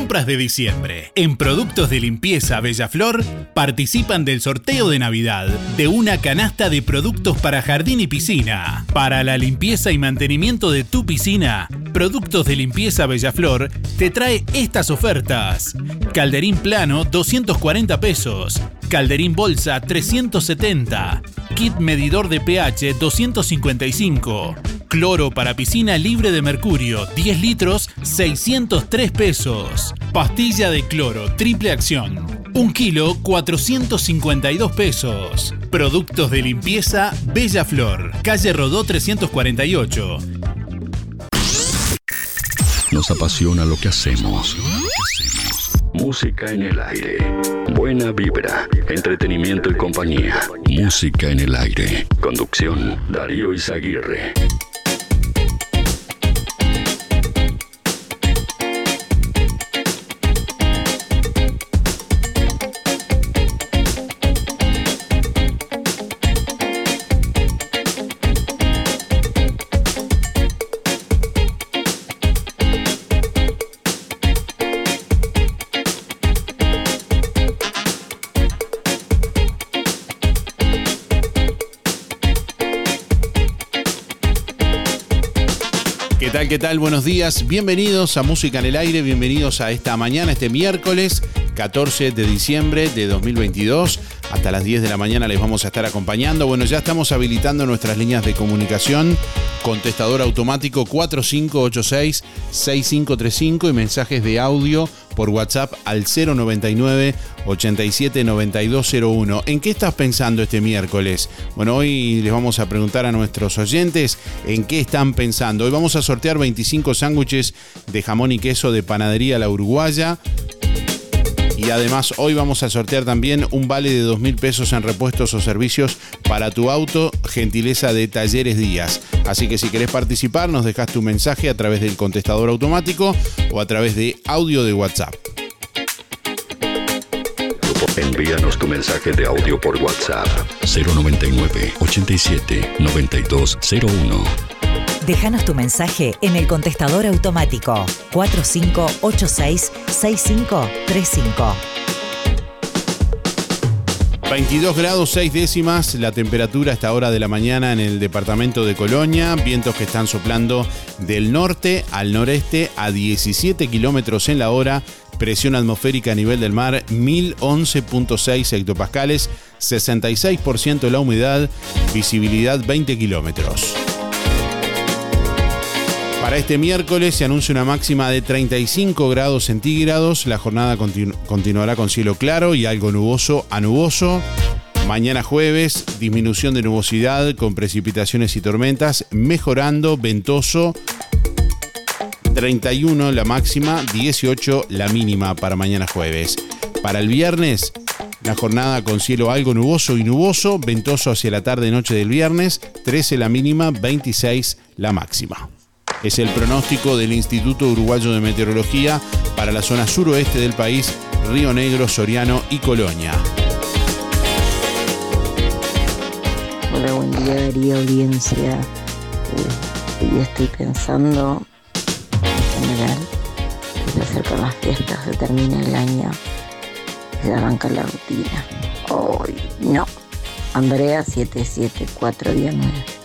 Compras de diciembre en productos de limpieza Bellaflor participan del sorteo de Navidad de una canasta de productos para jardín y piscina. Para la limpieza y mantenimiento de tu piscina, Productos de Limpieza Bellaflor te trae estas ofertas. Calderín plano 240 pesos. Calderín bolsa 370. Kit medidor de pH 255. Cloro para piscina libre de mercurio, 10 litros, 603 pesos. Pastilla de cloro, triple acción. 1 kilo, 452 pesos. Productos de limpieza Bella Flor, calle Rodó 348. Nos apasiona lo que hacemos. Música en el aire. Buena vibra, entretenimiento y compañía. Música en el aire. Conducción, Darío Izaguirre. Tal? ¿Qué tal? Buenos días. Bienvenidos a Música en el Aire. Bienvenidos a esta mañana, este miércoles 14 de diciembre de 2022. Hasta las 10 de la mañana les vamos a estar acompañando. Bueno, ya estamos habilitando nuestras líneas de comunicación. Contestador automático 4586-6535 y mensajes de audio por WhatsApp al 099 87 9201. ¿En qué estás pensando este miércoles? Bueno, hoy les vamos a preguntar a nuestros oyentes en qué están pensando. Hoy vamos a sortear 25 sándwiches de jamón y queso de panadería La Uruguaya. Y además hoy vamos a sortear también un vale de 2 mil pesos en repuestos o servicios para tu auto, gentileza de Talleres Díaz. Así que si querés participar, nos dejas tu mensaje a través del contestador automático o a través de audio de WhatsApp. Envíanos tu mensaje de audio por WhatsApp 099 87 9201. Déjanos tu mensaje en el contestador automático 4586-6535. 22 grados 6 décimas la temperatura a esta hora de la mañana en el departamento de Colonia, vientos que están soplando del norte al noreste a 17 kilómetros en la hora, presión atmosférica a nivel del mar 1011.6 hectopascales, 66% la humedad, visibilidad 20 kilómetros. Para este miércoles se anuncia una máxima de 35 grados centígrados. La jornada continuará con cielo claro y algo nuboso a nuboso. Mañana jueves, disminución de nubosidad con precipitaciones y tormentas, mejorando, ventoso. 31 la máxima, 18 la mínima para mañana jueves. Para el viernes, la jornada con cielo algo nuboso y nuboso, ventoso hacia la tarde noche del viernes, 13 la mínima, 26 la máxima. Es el pronóstico del Instituto Uruguayo de Meteorología para la zona suroeste del país, Río Negro, Soriano y Colonia. Hola, buen día Darío, audiencia. Eh, estoy pensando, en general, que se acercan las fiestas, se termina el año, se arranca la rutina. Hoy no. Andrea 7749.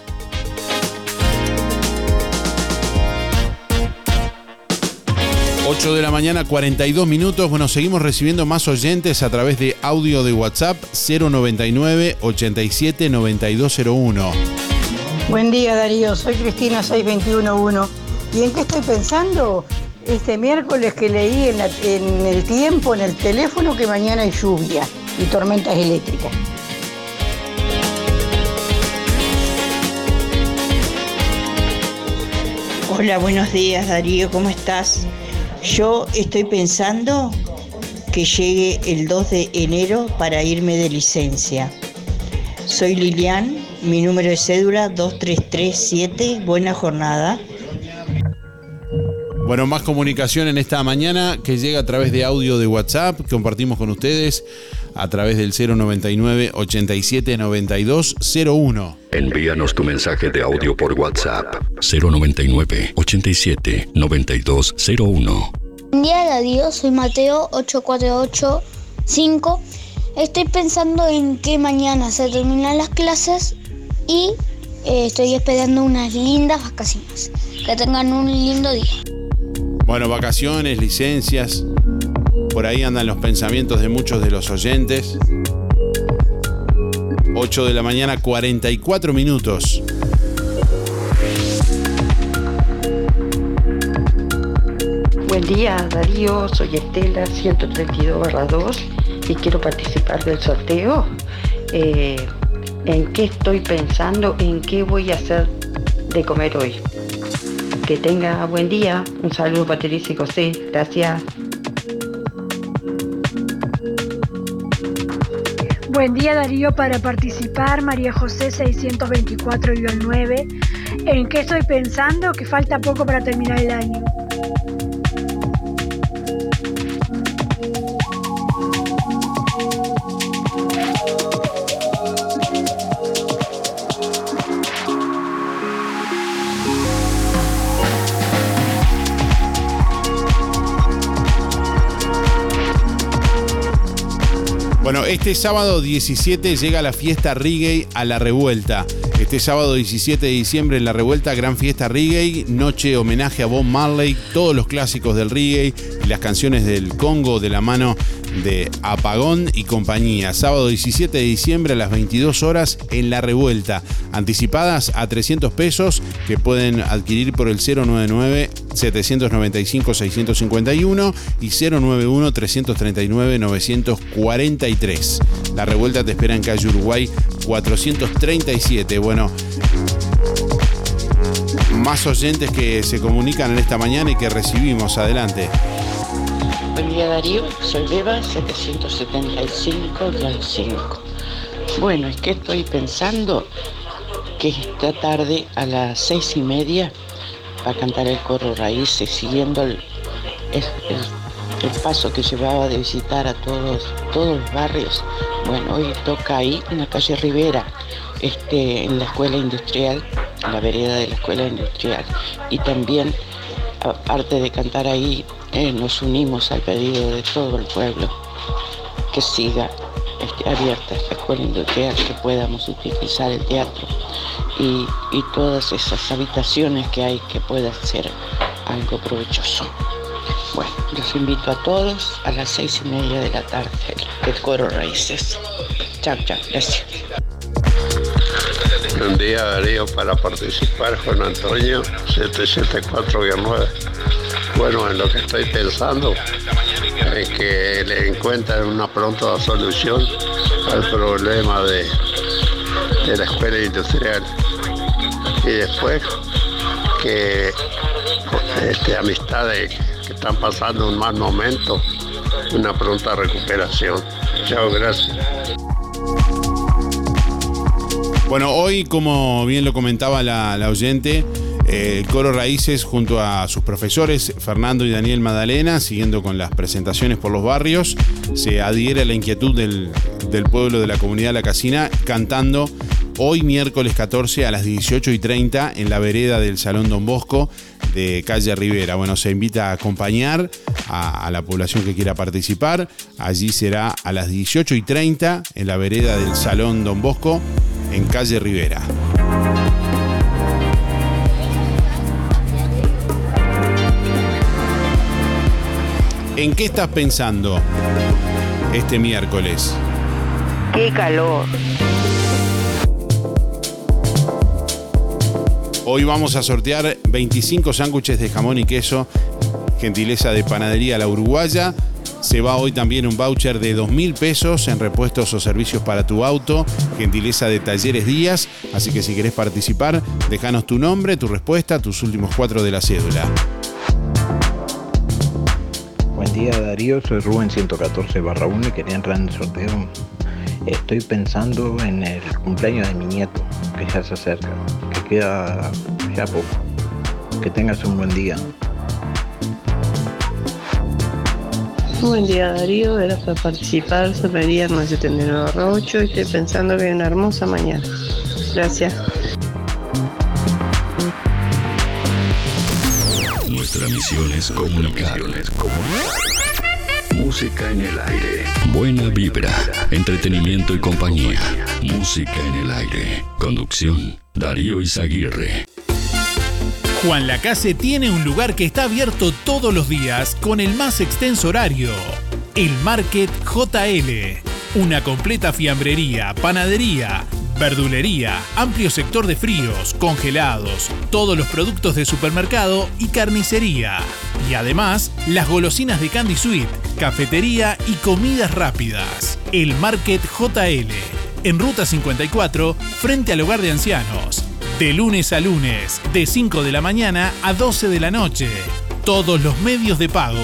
8 de la mañana, 42 minutos. Bueno, seguimos recibiendo más oyentes a través de audio de WhatsApp 099 87 9201. Buen día Darío, soy Cristina 6211. ¿Y en qué estoy pensando? Este miércoles que leí en, en el tiempo, en el teléfono, que mañana hay lluvia y tormentas eléctricas. Hola, buenos días Darío, ¿cómo estás? Yo estoy pensando que llegue el 2 de enero para irme de licencia. Soy Lilian, mi número de cédula 2337. Buena jornada. Bueno, más comunicación en esta mañana que llega a través de audio de WhatsApp, compartimos con ustedes a través del 099 87 92 01. Envíanos tu mensaje de audio por WhatsApp 099 87 92 01. Buen día Darío, soy Mateo 8485. Estoy pensando en que mañana se terminan las clases y eh, estoy esperando unas lindas vacaciones. Que tengan un lindo día. Bueno, vacaciones, licencias. Por ahí andan los pensamientos de muchos de los oyentes. 8 de la mañana, 44 minutos. Buen día Darío, soy Estela 132-2 y quiero participar del sorteo. Eh, ¿En qué estoy pensando? ¿En qué voy a hacer de comer hoy? Que tenga buen día. Un saludo para y José. Gracias. Buen día Darío para participar, María José 624-9. ¿En qué estoy pensando? Que falta poco para terminar el año. Este sábado 17 llega la fiesta reggae a la revuelta. Este sábado 17 de diciembre en la revuelta Gran Fiesta Reggae, noche homenaje a Bob Marley, todos los clásicos del reggae y las canciones del Congo de la mano de Apagón y compañía. Sábado 17 de diciembre a las 22 horas en La Revuelta. Anticipadas a 300 pesos que pueden adquirir por el 099 795 651 y 091 339 943. La Revuelta te espera en calle Uruguay 437. Bueno, más oyentes que se comunican en esta mañana y que recibimos. Adelante. Buen día Darío, soy Beba 775-5. Bueno, es que estoy pensando que esta tarde a las seis y media va a cantar el coro Raíces, siguiendo el, paso que llevaba de visitar a todos, todos los barrios. Bueno, hoy toca ahí en la calle Rivera, este, en la escuela industrial, en la vereda de la escuela industrial. Y también, aparte de cantar ahí, eh, nos unimos al pedido de todo el pueblo que siga este, abierta esta escuela industrial, que podamos utilizar el teatro y, todas esas habitaciones que hay que pueda ser algo provechoso. Bueno, los invito a todos a las seis y media de la tarde del Coro Raíces. Chao, chao, gracias. Buen día Darío para participar Juan Antonio 774-9. Bueno, en lo que estoy pensando es que le encuentren una pronta solución al problema de, de la escuela industrial. Y después que este, amistades que están pasando un mal momento, una pronta recuperación. Chao, gracias. Bueno, hoy, como bien lo comentaba la, oyente, el coro Raíces junto a sus profesores Fernando y Daniel Madalena, siguiendo con las presentaciones por los barrios, se adhiere a la inquietud del, pueblo de la comunidad La Casina cantando hoy miércoles 14 a las 18 y 30 en la vereda del Salón Don Bosco de calle Rivera. Bueno, se invita a acompañar a, a, la población que quiera participar. Allí será a las 18 y 30 en la vereda del Salón Don Bosco en calle Rivera. ¿En qué estás pensando este miércoles? ¡Qué calor! Hoy vamos a sortear 25 sándwiches de jamón y queso, gentileza de Panadería La Uruguaya. Se va hoy también un voucher de 2 mil pesos en repuestos o servicios para tu auto, gentileza de Talleres Díaz. Así que si querés participar, déjanos tu nombre, tu respuesta, tus últimos cuatro de la cédula. Día Darío, soy Rubén 114 barra 1 y quería entrar en el sorteo. Estoy pensando en el cumpleaños de mi nieto, que ya se acerca, que queda ya poco. Que tengas un buen día. Buen día Darío, era para participar sobre el viernes 79 8 y estoy pensando que es una hermosa mañana. Gracias. Nuestra misión es comunicar. Música en el aire. Buena vibra, entretenimiento y compañía. Música en el aire. Conducción, Darío Izaguirre. Juan Lacase tiene un lugar que está abierto todos los días con el más extenso horario. El Market JL. Una completa fiambrería, panadería, Verdulería, amplio sector de fríos, congelados, todos los productos de supermercado y carnicería. Y además, las golosinas de Candy Sweet, cafetería y comidas rápidas. El Market JL, en Ruta 54, frente al hogar de ancianos. De lunes a lunes, de 5 de la mañana a 12 de la noche. Todos los medios de pago.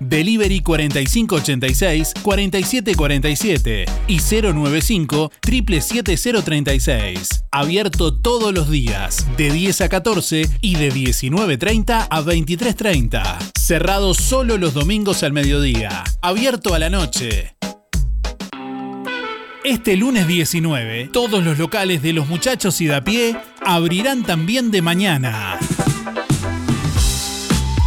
Delivery 4586-4747 y 095 77036. Abierto todos los días, de 10 a 14 y de 19.30 a 23.30. Cerrado solo los domingos al mediodía. Abierto a la noche. Este lunes 19, todos los locales de los muchachos y de a pie abrirán también de mañana.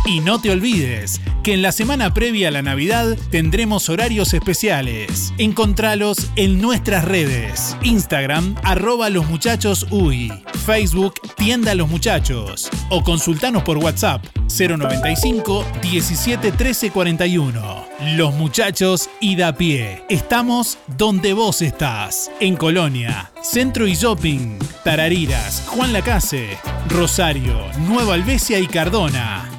Y no te olvides que en la semana previa a la Navidad tendremos horarios especiales. Encontralos en nuestras redes. Instagram, arroba los muchachos UI. Facebook, tienda los muchachos. O consultanos por WhatsApp, 095 17 13 41. Los muchachos y da pie. Estamos donde vos estás. En Colonia, Centro y Shopping, Tarariras, Juan Lacase, Rosario, Nueva Albesia y Cardona.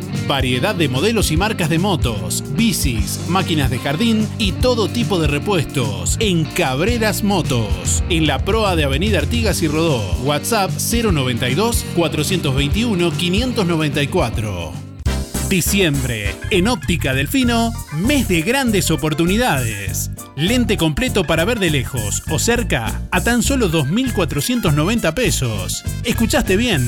Variedad de modelos y marcas de motos, bicis, máquinas de jardín y todo tipo de repuestos en Cabreras Motos, en la proa de Avenida Artigas y Rodó. WhatsApp 092 421 594. Diciembre, en Óptica Delfino, mes de grandes oportunidades. Lente completo para ver de lejos o cerca a tan solo 2.490 pesos. ¿Escuchaste bien?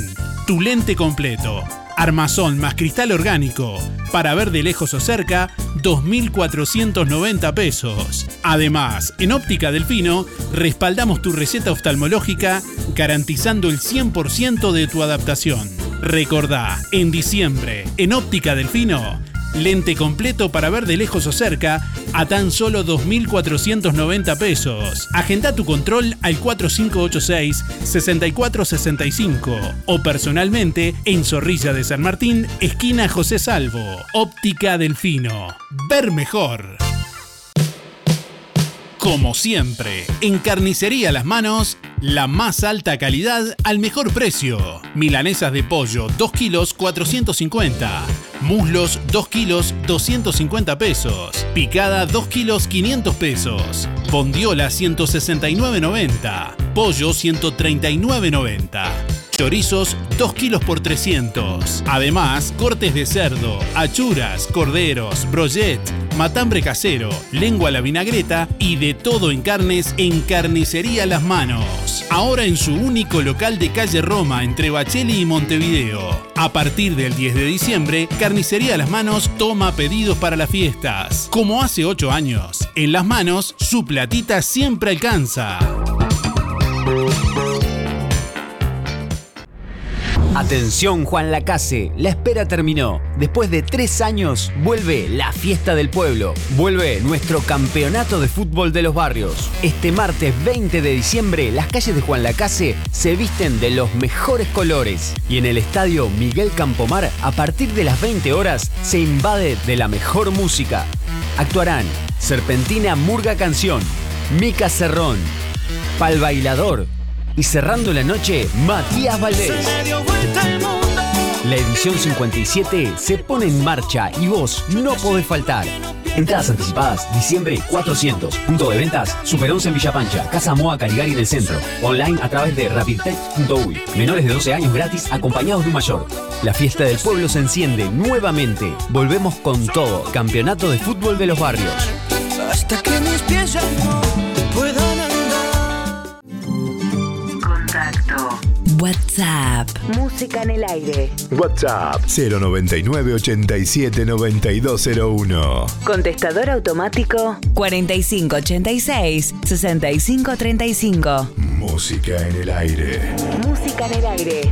Tu lente completo. Armazón más cristal orgánico. Para ver de lejos o cerca, 2.490 pesos. Además, en Óptica Delfino, respaldamos tu receta oftalmológica garantizando el 100% de tu adaptación. Recordá, en diciembre, en Óptica Delfino, lente completo para ver de lejos o cerca a tan solo 2.490 pesos. Agenda tu control al 4586-6465 o personalmente en Zorrilla de San Martín, esquina José Salvo. Óptica Delfino. Ver mejor. Como siempre, en Carnicería Las Manos, la más alta calidad al mejor precio. Milanesas de pollo, 2 kilos 450. Muslos, 2 kilos 250 pesos. Picada, 2 kilos 500 pesos. Bondiola, 169.90. Pollo, 139.90. Chorizos 2 kilos por 300. Además, cortes de cerdo, achuras, corderos, brochet, matambre casero, lengua a la vinagreta y de todo en carnes en Carnicería Las Manos. Ahora en su único local de calle Roma entre Bacheli y Montevideo. A partir del 10 de diciembre, Carnicería Las Manos toma pedidos para las fiestas. Como hace 8 años, en Las Manos su platita siempre alcanza. Atención Juan Lacase, la espera terminó. Después de tres años, vuelve la fiesta del pueblo. Vuelve nuestro campeonato de fútbol de los barrios. Este martes 20 de diciembre, las calles de Juan Lacase se visten de los mejores colores. Y en el estadio Miguel Campomar, a partir de las 20 horas, se invade de la mejor música. Actuarán Serpentina Murga Canción, Mica Cerrón, Pal Bailador y cerrando la noche, Matías Valdés. La edición 57 se pone en marcha y vos no podés faltar. Entradas anticipadas, diciembre 400. Punto de ventas, Super 11 en Villapancha, Casa Moa Caligari en el centro. Online a través de rapidtech.uy. Menores de 12 años gratis acompañados de un mayor. La fiesta del pueblo se enciende nuevamente. Volvemos con todo. Campeonato de fútbol de los barrios. Hasta que mis pies ya no WhatsApp. Música en el aire. WhatsApp 099 87 9201. Contestador automático 4586 6535. Música en el aire. Música en el aire.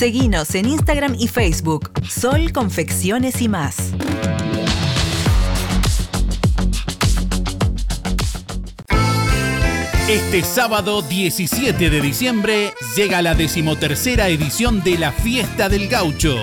Seguinos en Instagram y Facebook. Sol Confecciones y más. Este sábado 17 de diciembre llega la decimotercera edición de la Fiesta del Gaucho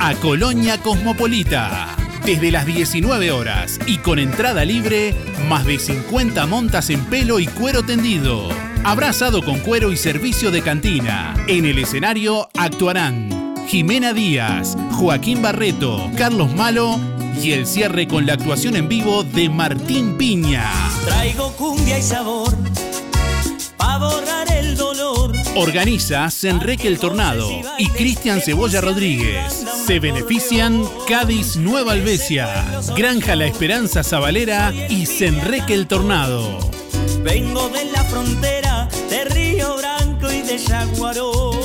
a Colonia Cosmopolita. Desde las 19 horas y con entrada libre, más de 50 montas en pelo y cuero tendido. Abrazado con cuero y servicio de cantina. En el escenario actuarán Jimena Díaz, Joaquín Barreto, Carlos Malo y el cierre con la actuación en vivo de Martín Piña. Traigo cumbia y sabor para borrar el dolor. Organiza Senreque el Tornado y Cristian Cebolla Rodríguez. Se benefician Cádiz Nueva Albesia, Granja La Esperanza Zabalera y Senreque el Tornado. Vengo de la frontera de Yaguarón.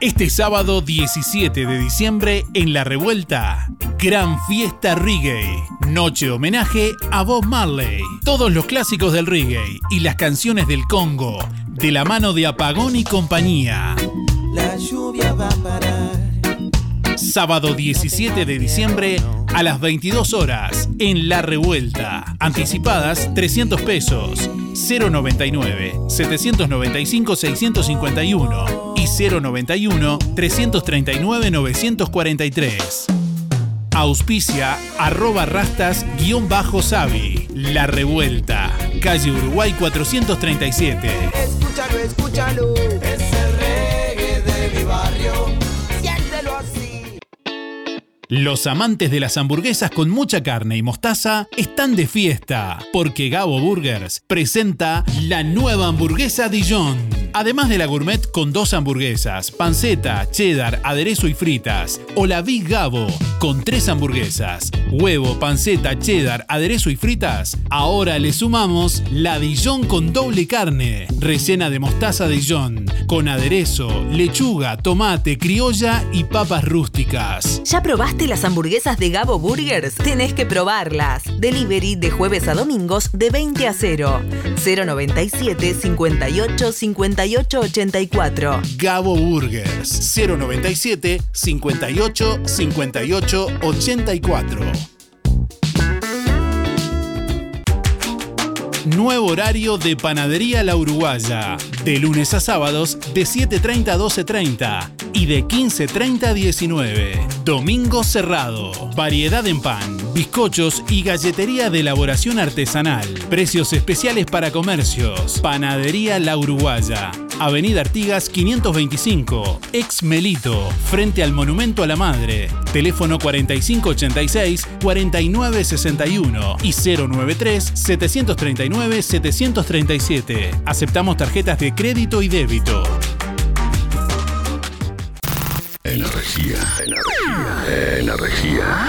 Este sábado 17 de diciembre en La Revuelta, Gran Fiesta Reggae. Noche homenaje a Bob Marley. Todos los clásicos del reggae y las canciones del Congo, de la mano de Apagón y compañía. La lluvia va a parar. Sábado 17 de diciembre a las 22 horas en La Revuelta. Anticipadas 300 pesos. 099 795 651 y 091 339 943. Auspicia arroba rastas guion bajo Sabi. La Revuelta. Calle Uruguay 437. Escúchalo, escúchalo. Es Los amantes de las hamburguesas con mucha carne y mostaza están de fiesta, porque Gabo Burgers presenta la nueva hamburguesa Dijon. Además de la gourmet con dos hamburguesas, panceta, cheddar, aderezo y fritas, o la Big Gabo con tres hamburguesas, huevo, panceta, cheddar, aderezo y fritas, ahora le sumamos la Dijon con doble carne, rellena de mostaza Dijon, con aderezo, lechuga, tomate, criolla y papas rústicas. ¿Ya probaste las hamburguesas de Gabo Burgers? Tenés que probarlas. Delivery de jueves a domingos de 20 a 0. 097 58 58 84. Gabo Burgers 097 58 58 84. Nuevo horario de Panadería La Uruguaya. De lunes a sábados de 7.30 a 12.30 y de 15.30 a 19. Domingo cerrado. Variedad en pan, bizcochos y galletería de elaboración artesanal. Precios especiales para comercios. Panadería La Uruguaya. Avenida Artigas 525, ex Melito, frente al Monumento a la Madre. Teléfono 4586-4961 y 093-739-737. Aceptamos tarjetas de crédito y débito. Energía, energía, energía.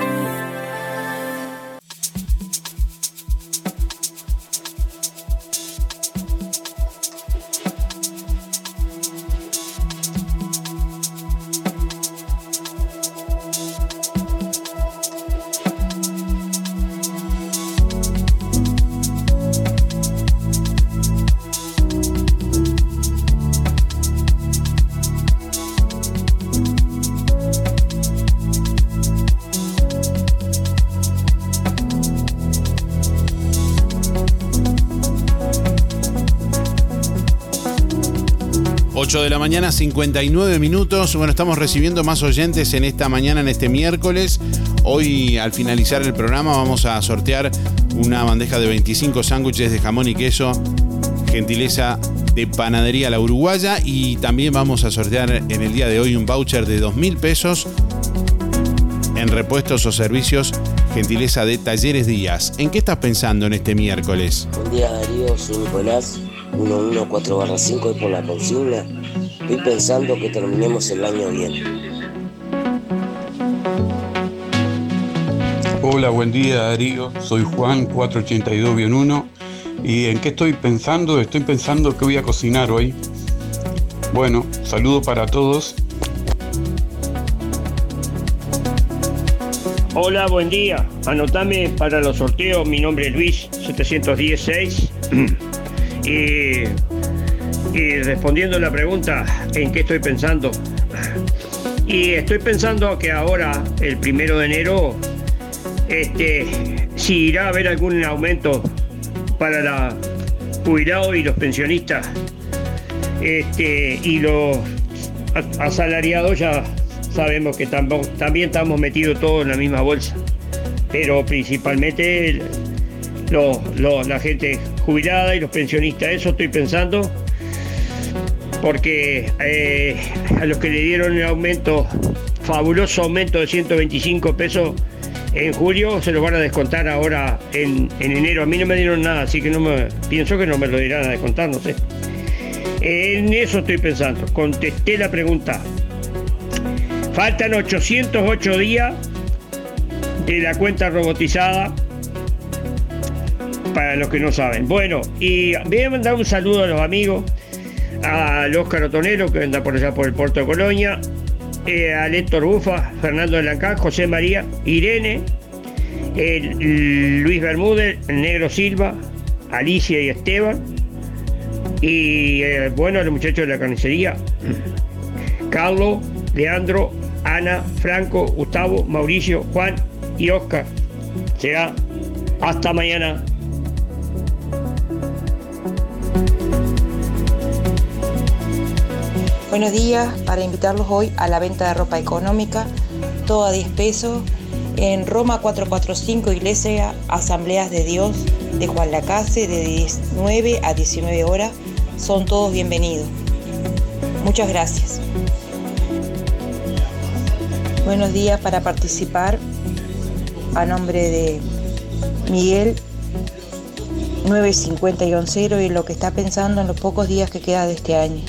Mañana, 59 minutos. Bueno, estamos recibiendo más oyentes en esta mañana, en este miércoles. Hoy, al finalizar el programa, vamos a sortear una bandeja de 25 sándwiches de jamón y queso, gentileza de Panadería La Uruguaya. Y también vamos a sortear en el día de hoy un voucher de 2 mil pesos en repuestos o servicios, gentileza de Talleres Díaz. ¿En qué estás pensando en este miércoles? Buen día Darío, soy Nicolás, 114 5 y por la consigna. Estoy pensando que terminemos el año bien. Hola, buen día Darío, soy Juan 482-1 y en qué estoy pensando, estoy pensando que voy a cocinar hoy. Bueno, saludo para todos. Hola, buen día. Anotame para los sorteos. Mi nombre es Luis 716. y, y respondiendo la pregunta, ¿en qué estoy pensando? Y estoy pensando que ahora, el primero de enero, este, si irá a haber algún aumento para la jubilados y los pensionistas. Este, y los asalariados ya sabemos que también estamos metidos todos en la misma bolsa. Pero principalmente la gente jubilada y los pensionistas, eso estoy pensando. Porque eh, a los que le dieron el aumento, fabuloso aumento de 125 pesos en julio, se lo van a descontar ahora en, en enero. A mí no me dieron nada, así que no me, pienso que no me lo dirán a descontar, no sé. En eso estoy pensando. Contesté la pregunta. Faltan 808 días de la cuenta robotizada. Para los que no saben. Bueno, y voy a mandar un saludo a los amigos. Al Óscar Otonero, que anda por allá por el puerto de Colonia. eh, al Héctor Bufa, Fernando de Lancán, José María, Irene, el- Luis Bermúdez, Negro Silva, Alicia y Esteban. Y eh, bueno, los muchachos de la carnicería. Carlos, Leandro, Ana, Franco, Gustavo, Mauricio, Juan y Oscar. Será hasta mañana. Buenos días, para invitarlos hoy a la venta de ropa económica, todo a 10 pesos, en Roma 445 Iglesia Asambleas de Dios de Juan Lacase de 19 a 19 horas. Son todos bienvenidos. Muchas gracias. Buenos días para participar a nombre de Miguel 950-0 y lo que está pensando en los pocos días que queda de este año.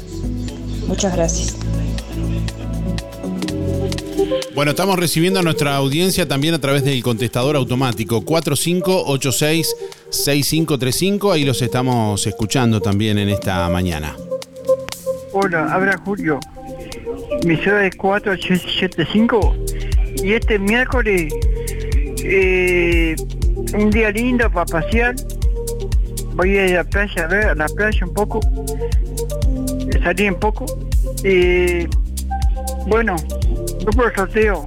Muchas gracias. Bueno, estamos recibiendo a nuestra audiencia también a través del contestador automático 4586-6535. Ahí los estamos escuchando también en esta mañana. Hola, habla Julio. Mi ciudad es 475 y este miércoles eh, un día lindo para pasear. Voy a ir a la playa a ver a la playa un poco, salir un poco. Eh, bueno, voy por el sorteo.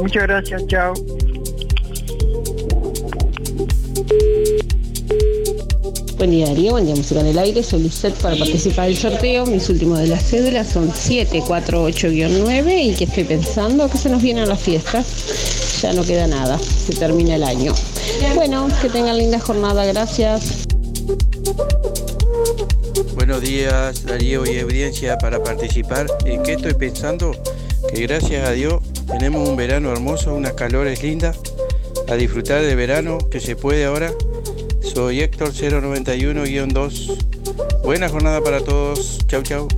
Muchas gracias, chao. Buen día Darío, buen día Música en el Aire, soy Lisette para participar del sorteo. Mis últimos de las cédulas son 748-9 y que estoy pensando que se nos vienen las fiestas. Ya no queda nada, se termina el año. Bueno, que tengan linda jornada, gracias. Buenos días, Darío y audiencia para participar. ¿En qué estoy pensando? Que gracias a Dios tenemos un verano hermoso, unas calores lindas, a disfrutar de verano que se puede ahora. Soy Héctor 091-2. Buena jornada para todos. Chau, chau.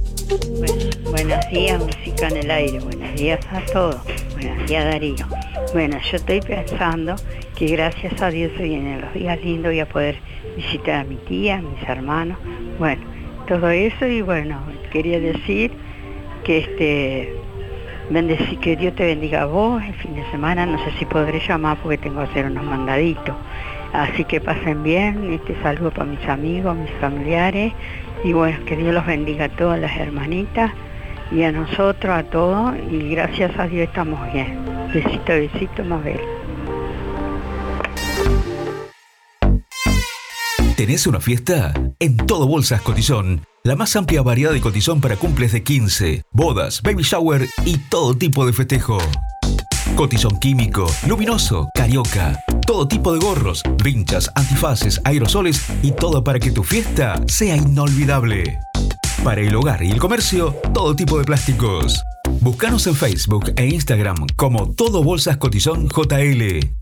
Buenos días, música en el aire. Buenos días a todos. Buenos días, Darío. Bueno, yo estoy pensando que gracias a Dios se vienen los días lindos, voy a poder visitar a mi tía, a mis hermanos. Bueno, todo eso y bueno, quería decir que este bendecir, que Dios te bendiga a vos el fin de semana, no sé si podré llamar porque tengo que hacer unos mandaditos. Así que pasen bien, este saludo para mis amigos, mis familiares y bueno, que Dios los bendiga a todas las hermanitas y a nosotros, a todos y gracias a Dios estamos bien. Besito, besito, Mabel. ¿Tenés una fiesta? En Todo Bolsas Cotizón La más amplia variedad de cotizón para cumples de 15, bodas, baby shower y todo tipo de festejo. Cotizón químico, luminoso, carioca. Todo tipo de gorros, vinchas, antifaces, aerosoles y todo para que tu fiesta sea inolvidable. Para el hogar y el comercio, todo tipo de plásticos. Búscanos en Facebook e Instagram como Todo Bolsas Cotizón JL.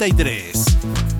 93.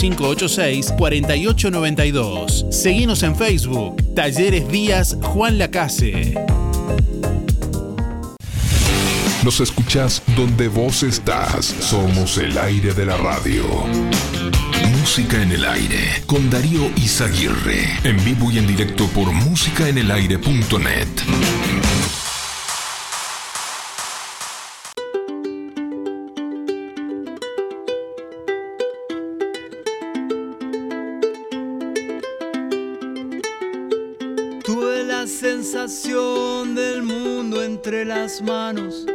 4892. Seguinos en Facebook. Talleres Díaz Juan Lacase. Nos escuchás donde vos estás. Somos el aire de la radio. Música en el aire con Darío Izaguirre. En vivo y en directo por músicaenelaire.net. las manos,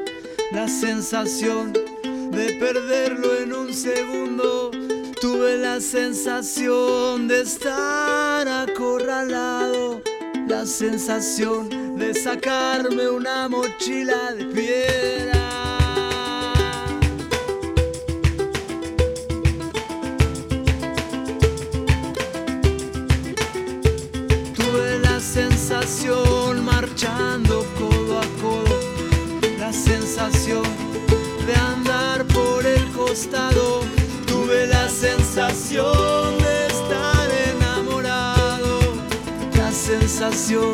la sensación de perderlo en un segundo. Tuve la sensación de estar acorralado, la sensación de sacarme una mochila de piedra. Marchando sensación de andar por el costado. Tuve la sensación de estar enamorado, la sensación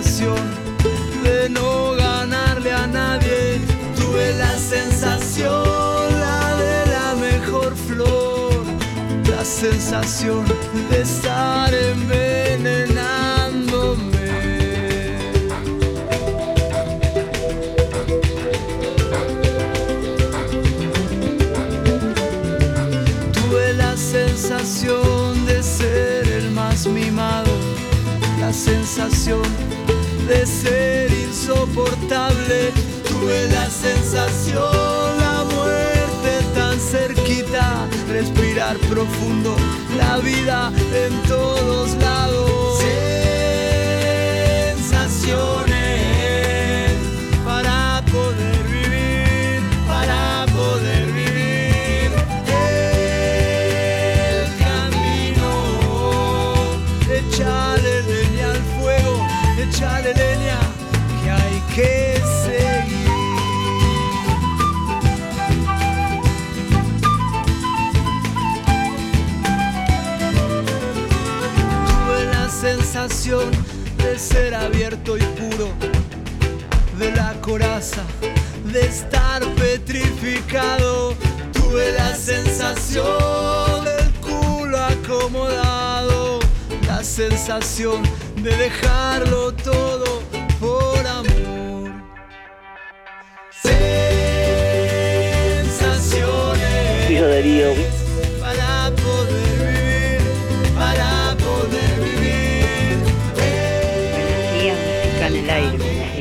de no ganarle a nadie. Tuve la sensación, la de la mejor flor, la sensación de estar envenenándome. Tuve la sensación de ser el más mimado, la sensación de ser insoportable. Tuve la sensación, la muerte tan cerquita, respirar profundo, la vida en todos lados. De ser abierto y puro, de la coraza, de estar petrificado. Tuve la sensación del culo acomodado, la sensación de dejarlo todo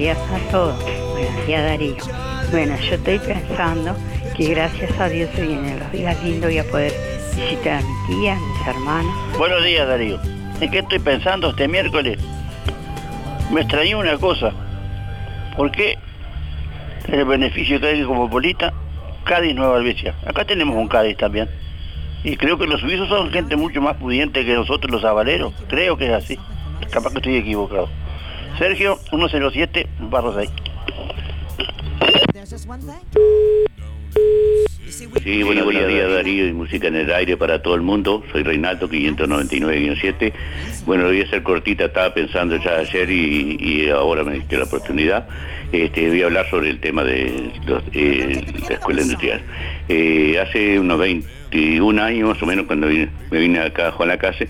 días a todos. Buenos días, Darío. Bueno, yo estoy pensando que gracias a Dios se vienen los días lindos voy a poder visitar a mi tía, a mis hermanos. Buenos días, Darío. ¿En qué estoy pensando este miércoles? Me extrañó una cosa. ¿Por qué el beneficio que hay como Polita, Cádiz Nueva Albesia? Acá tenemos un Cádiz también. Y creo que los suizos son gente mucho más pudiente que nosotros los avaleros. Creo que es así. Capaz que estoy equivocado. Sergio, 107 barra 6. Sí, buenos días, Darío y música en el aire para todo el mundo. Soy Reinaldo 599-7. Bueno, voy a ser cortita, estaba pensando ya ayer y, y ahora me diste la oportunidad. Este, voy a hablar sobre el tema de los, eh, la escuela industrial. Eh, hace unos 21 años más o menos cuando me vine acá a Juan Lacase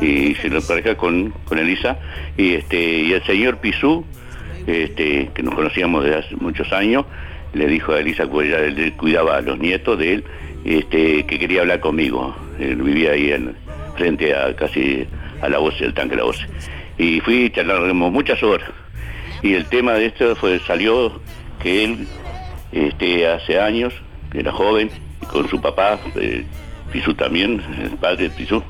y se lo pareja con, con Elisa y, este, y el señor Pisú, este, que nos conocíamos desde hace muchos años, le dijo a Elisa que él cuidaba a los nietos de él, este, que quería hablar conmigo. Él vivía ahí en, frente a casi a la voz, el tanque la voz. Y fui, charlamos muchas horas. Y el tema de esto fue, salió que él este, hace años, que era joven, y con su papá, eh, Pisú también, el padre de Pisú,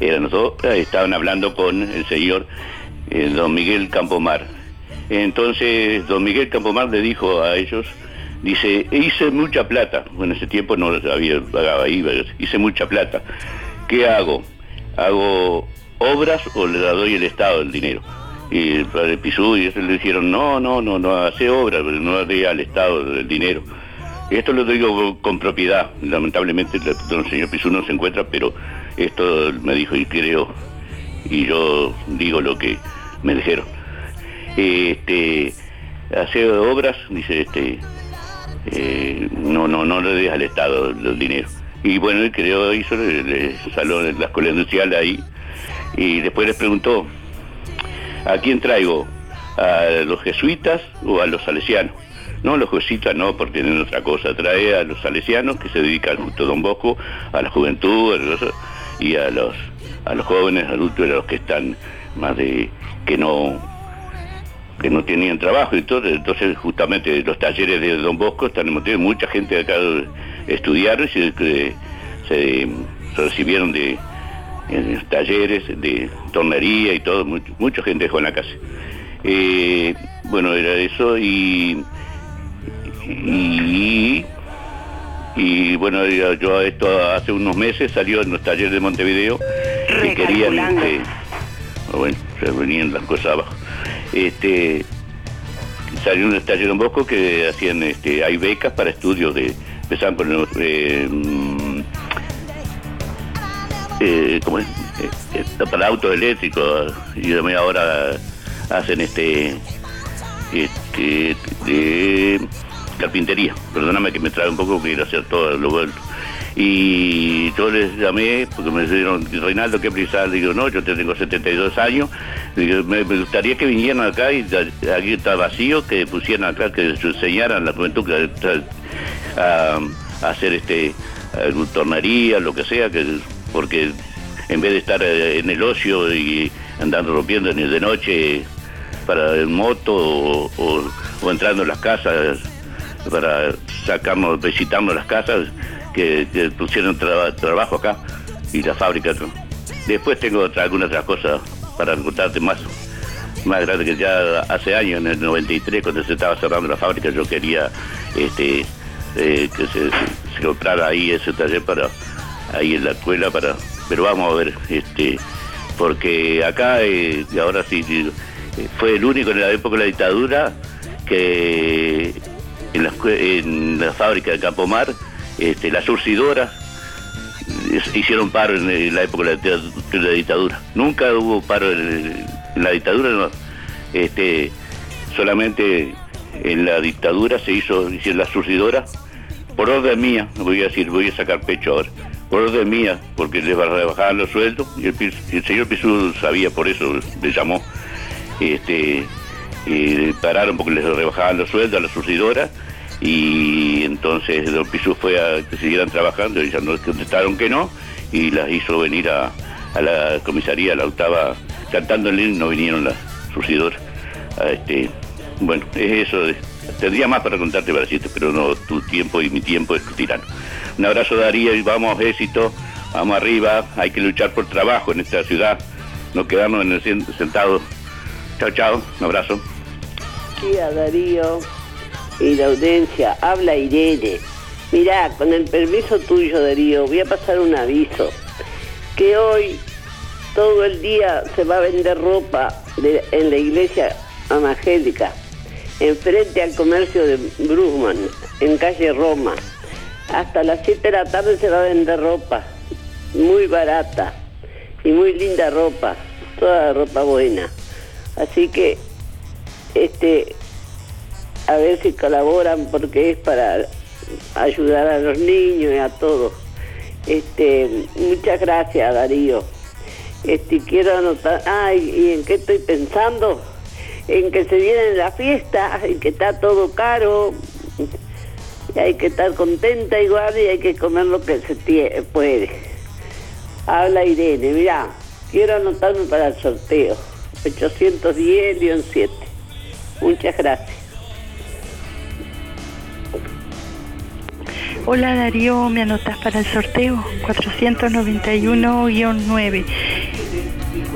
eran los dos, eh, estaban hablando con el señor eh, don Miguel Campomar. Entonces, don Miguel Campomar le dijo a ellos, dice, hice mucha plata, en ese tiempo no había pagaba IVA, hice mucha plata, ¿qué hago? ¿Hago obras o le doy el Estado el dinero? Y el padre Pisú y ellos le dijeron, no, no, no, no hace obras, no dé al Estado el dinero. Esto lo digo con- propiedad, lamentablemente el señor Pisú no se encuentra, pero esto me dijo y creo, y yo digo lo que me dijeron. Este, hacer obras, dice, este, eh, no, no, no le des al Estado el dinero. Y bueno, él creó, hizo el, el salón de la escuela industrial ahí, y después les preguntó, ¿a quién traigo? ¿A los jesuitas o a los salesianos? No, los jesuitas no, porque tienen otra cosa. Trae a los salesianos que se dedican justo a Don Bosco, a la juventud, a los- y a los, a los jóvenes adultos, a los que están más de que no que no tenían trabajo y todo, entonces justamente los talleres de Don Bosco están motivados, mucha gente acá estudiaron y se, recibieron de en talleres de tornería y todo, mucha gente dejó en la casa. Eh, bueno, era eso y, y, y bueno, yo esto hace unos meses salió en los talleres de Montevideo que querían, este, bueno, se venían las cosas abajo. Este, salió un taller en Bosco que hacían, este, hay becas para estudios de, empezaban por los, eh, mm, eh, ¿cómo es? Eh, eh, para autos eléctricos y también ahora hacen este, este, de carpintería. Perdóname que me trae un poco, quiero hacer todo lo vuelto. Y yo les llamé porque me dijeron, Reinaldo, ¿qué prisa? Digo, no, yo tengo 72 años. Me, gustaría que vinieran acá y aquí está vacío, que pusieran acá, que se enseñaran a la juventud que, a, a hacer este tornería, lo que sea, que porque en vez de estar eh, en el ocio y andando rompiendo de noche para el moto o- o entrando en las casas para sacarnos, visitarnos las casas, que, pusieron traba- trabajo acá y la fábrica. Después tengo otra- algunas otras cosas para contarte más, más grande que ya hace años, en el 93, cuando se estaba cerrando la fábrica, yo quería este, eh, que se, comprara ahí ese taller para ahí en la escuela para pero vamos a ver este porque acá eh, ahora sí eh, fue el único en la época de la dictadura que en la, en la fábrica de Campomar este, las surcidoras es- hicieron paro en, eh, la época de la, dictadura nunca hubo paro en, la dictadura. Este, solamente en la dictadura se hizo, hicieron la surcidora, por orden mía, voy a decir, voy a sacar pecho ahora, por orden mía, porque les rebajaban los sueldos, y el, señor Pisú sabía por eso, le llamó, este, y pararon porque les rebajaban los sueldos a la surcidora, y entonces don Pisú fue a que siguieran trabajando, ya no contestaron que no, y las hizo venir a, la comisaría, la octava, cantando el himno, vinieron las surcidoras. a este, bueno, es eso. tendría más para contarte para decirte, pero no, tu tiempo y mi tiempo es tirano. Un abrazo Darío y vamos, éxito, vamos arriba, hay que luchar por trabajo en esta ciudad, no quedarnos en el sentados. Chao, chao, un abrazo. Tía Darío y la audiencia, habla Irene. Mirá, con el permiso tuyo, Darío, voy a pasar un aviso. Que hoy todo el día se va a vender ropa en la iglesia evangélica, enfrente al comercio de Brugman, en calle Roma. Hasta las 7 de la tarde se va a vender ropa, muy barata y muy linda ropa, toda ropa buena. Así que este a ver si colaboran porque es para ayudar a los niños y a todos. Este, muchas gracias Darío. Este, quiero anotar, ay, ¿y en qué estoy pensando? En que se viene la fiesta, en que está todo caro, y hay que estar contenta igual y hay que comer lo que se puede. Habla Irene, mira, quiero anotarme para el sorteo. 810-7. Muchas gracias. Hola Darío, me anotas para el sorteo 491-9.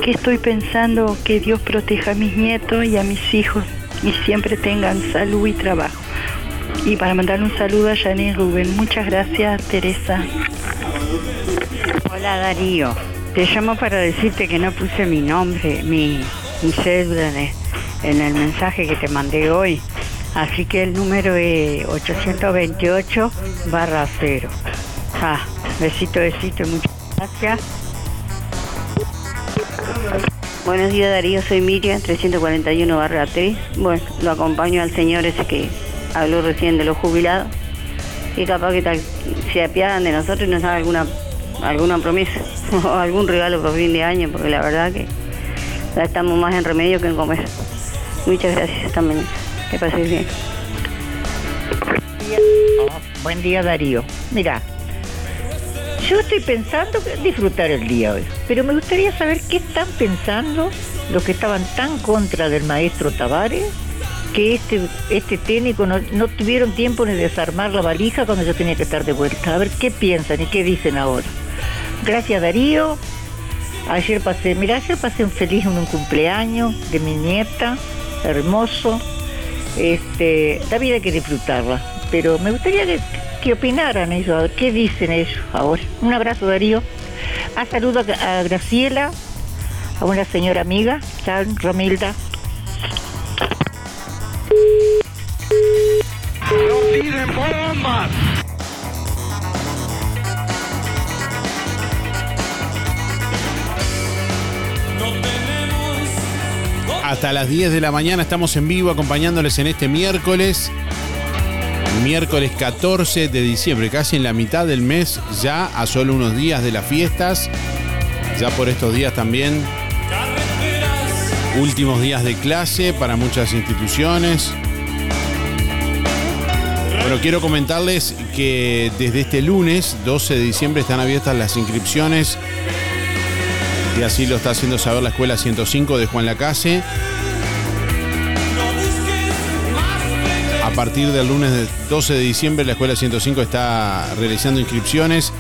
Que estoy pensando que Dios proteja a mis nietos y a mis hijos y siempre tengan salud y trabajo. Y para mandar un saludo a Janine Rubén. Muchas gracias, Teresa. Hola Darío, te llamo para decirte que no puse mi nombre, mi, mi cédula en en el mensaje que te mandé hoy. Así que el número es 828 barra 0. Ah, besito, besito, muchas gracias. Buenos días Darío, soy Miriam, 341 barra 3. Bueno, lo acompaño al señor ese que habló recién de los jubilados. Y capaz que se apiadan de nosotros y nos dan alguna, alguna promesa o algún regalo por fin de año, porque la verdad que ya estamos más en remedio que en comer. Muchas gracias, mañana. Que pases bien. Buen día Darío. Mira, yo estoy pensando disfrutar el día hoy, pero me gustaría saber qué están pensando los que estaban tan contra del maestro Tavares que este, este técnico no, no tuvieron tiempo ni de desarmar la valija cuando yo tenía que estar de vuelta. A ver qué piensan y qué dicen ahora. Gracias Darío. Ayer pasé, mira, ayer pasé un feliz un cumpleaños de mi nieta, hermoso. Este, la vida hay que disfrutarla, pero me gustaría que, que opinaran ellos, qué dicen ellos ahora. Un abrazo Darío. A saludo a, a Graciela, a una señora amiga, chao, Romilda. Hasta las 10 de la mañana estamos en vivo acompañándoles en este miércoles. Miércoles 14 de diciembre, casi en la mitad del mes, ya a solo unos días de las fiestas. Ya por estos días también. Últimos días de clase para muchas instituciones. Bueno, quiero comentarles que desde este lunes, 12 de diciembre, están abiertas las inscripciones y así lo está haciendo saber la Escuela 105 de Juan Lacase. A partir del lunes de 12 de diciembre, la Escuela 105 está realizando inscripciones.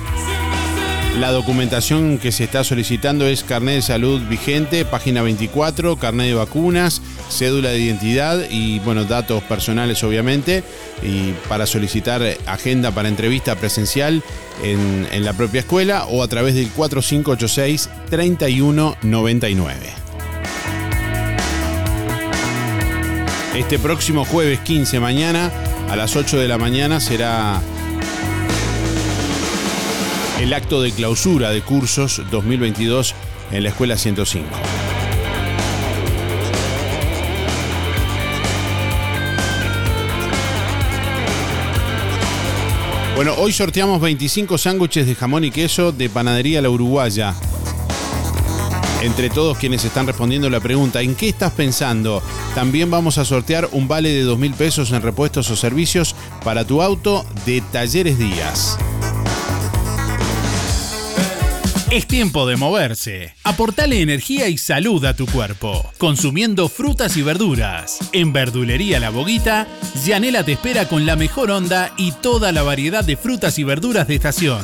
La documentación que se está solicitando es carnet de salud vigente, página 24, carnet de vacunas, cédula de identidad y, bueno, datos personales obviamente. Y para solicitar agenda para entrevista presencial en, en la propia escuela o a través del 4586-3199. Este próximo jueves 15 mañana a las 8 de la mañana será el acto de clausura de cursos 2022 en la Escuela 105. Bueno, hoy sorteamos 25 sándwiches de jamón y queso de Panadería La Uruguaya. Entre todos quienes están respondiendo la pregunta, ¿en qué estás pensando? También vamos a sortear un vale de 2 mil pesos en repuestos o servicios para tu auto de Talleres Díaz. Es tiempo de moverse. Aportale energía y salud a tu cuerpo, consumiendo frutas y verduras. En Verdulería La Boguita, Yanela te espera con la mejor onda y toda la variedad de frutas y verduras de estación.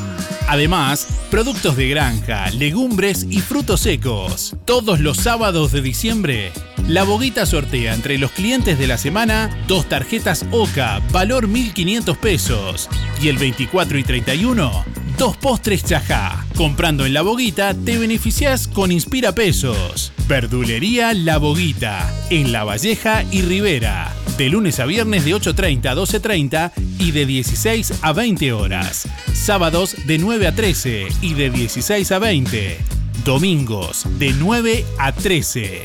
Además, productos de granja, legumbres y frutos secos. Todos los sábados de diciembre, La Boguita sortea entre los clientes de la semana dos tarjetas OCA, valor 1.500 pesos. Y el 24 y 31, dos postres chajá. Comprando en La Boguita te beneficias con Inspira Pesos. Verdulería La Boguita, en La Valleja y Rivera. De lunes a viernes de 8.30 a 12.30 y de 16 a 20 horas. Sábados de 9 a 13 y de 16 a 20. Domingos de 9 a 13.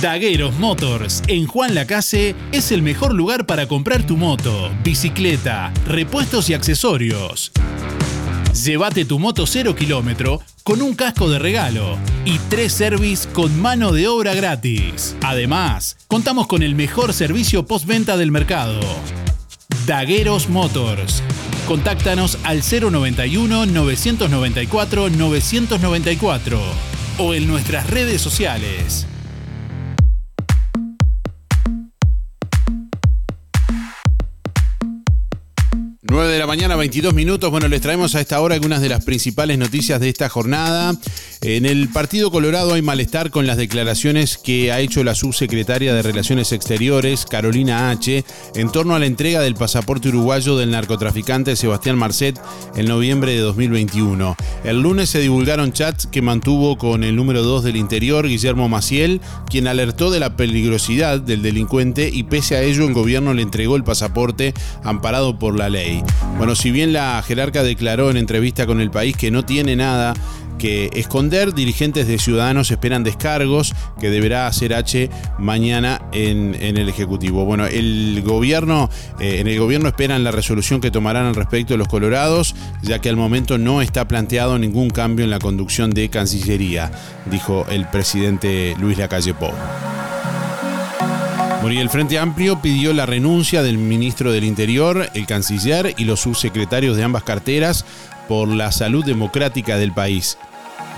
Dagueros Motors en Juan Lacase es el mejor lugar para comprar tu moto, bicicleta, repuestos y accesorios. Llévate tu moto 0 kilómetro con un casco de regalo y tres service con mano de obra gratis. Además, contamos con el mejor servicio postventa del mercado. Dagueros Motors. Contáctanos al 091 994 994 o en nuestras redes sociales. Mañana, 22 minutos. Bueno, les traemos a esta hora algunas de las principales noticias de esta jornada. En el Partido Colorado hay malestar con las declaraciones que ha hecho la subsecretaria de Relaciones Exteriores, Carolina H., en torno a la entrega del pasaporte uruguayo del narcotraficante Sebastián Marcet en noviembre de 2021. El lunes se divulgaron chats que mantuvo con el número 2 del interior, Guillermo Maciel, quien alertó de la peligrosidad del delincuente y pese a ello el gobierno le entregó el pasaporte amparado por la ley. Bueno, si bien la jerarca declaró en entrevista con El País que no tiene nada que esconder, dirigentes de Ciudadanos esperan descargos que deberá hacer H mañana en, el Ejecutivo. Bueno, el gobierno, eh, en el gobierno esperan la resolución que tomarán al respecto los colorados, ya que al momento no está planteado ningún cambio en la conducción de Cancillería, dijo el presidente Luis Lacalle Pou. Bueno, el Frente Amplio pidió la renuncia del ministro del Interior, el canciller y los subsecretarios de ambas carteras por la salud democrática del país.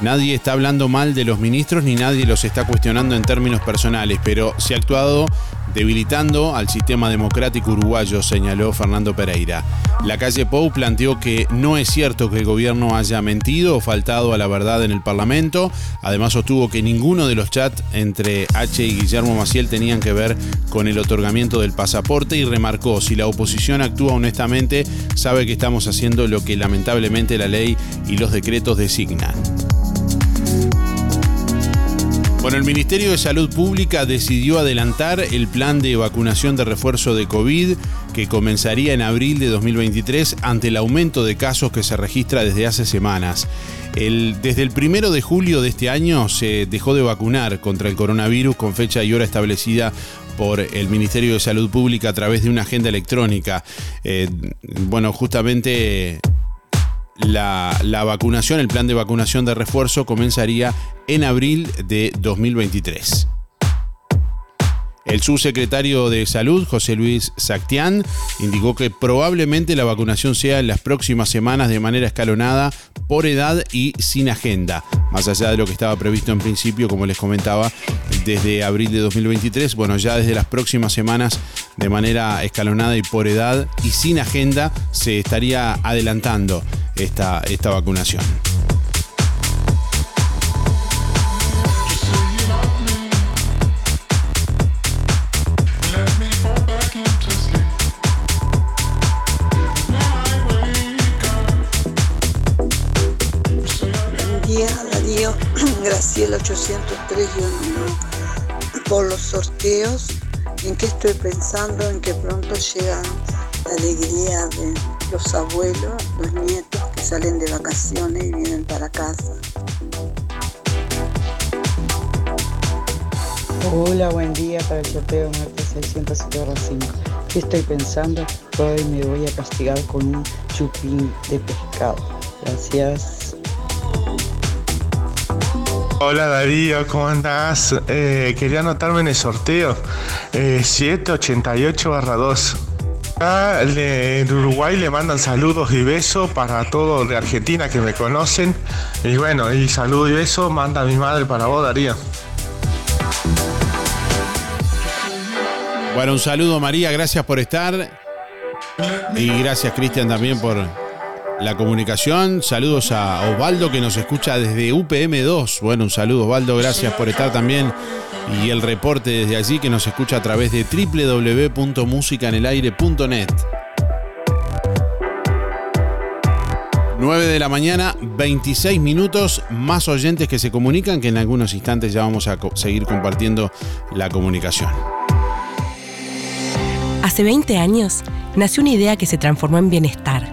Nadie está hablando mal de los ministros ni nadie los está cuestionando en términos personales, pero se ha actuado debilitando al sistema democrático uruguayo, señaló Fernando Pereira. La calle Pou planteó que no es cierto que el gobierno haya mentido o faltado a la verdad en el Parlamento. Además sostuvo que ninguno de los chats entre H y Guillermo Maciel tenían que ver con el otorgamiento del pasaporte y remarcó, si la oposición actúa honestamente, sabe que estamos haciendo lo que lamentablemente la ley y los decretos designan. Bueno, el Ministerio de Salud Pública decidió adelantar el plan de vacunación de refuerzo de COVID que comenzaría en abril de 2023 ante el aumento de casos que se registra desde hace semanas. desde el primero de julio de este año se dejó de vacunar contra el coronavirus con fecha y hora establecida por el Ministerio de Salud Pública a través de una agenda electrónica. Eh, bueno, justamente la, vacunación, el plan de vacunación de refuerzo comenzaría en abril de 2023. El subsecretario de Salud, José Luis Sactián, indicó que probablemente la vacunación sea en las próximas semanas de manera escalonada por edad y sin agenda. Más allá de lo que estaba previsto en principio, como les comentaba, desde abril de 2023, bueno, ya desde las próximas semanas de manera escalonada y por edad y sin agenda se estaría adelantando esta, esta vacunación. Radio Graciela 803 1 por los sorteos en que estoy pensando en que pronto llega la alegría de los abuelos, los nietos que salen de vacaciones y vienen para casa. Hola, buen día para el sorteo Martes 605. ¿Qué estoy pensando? Hoy me voy a castigar con un chupín de pescado. Gracias. Hola Darío, ¿cómo andás? Eh, quería anotarme en el sorteo eh, 788-2. Acá Uruguay le mandan saludos y besos para todos de Argentina que me conocen. Y bueno, y saludo y beso manda mi madre para vos, Darío. Bueno, un saludo María, gracias por estar. Y gracias Cristian también por la comunicación. Saludos a Osvaldo que nos escucha desde UPM2. Bueno, un saludo Osvaldo, gracias por estar también. Y el reporte desde allí que nos escucha a través de www.musicanelaire.net. 9 de la mañana, 26 minutos, más oyentes que se comunican, que en algunos instantes ya vamos a seguir compartiendo la comunicación. Hace 20 años nació una idea que se transformó en bienestar,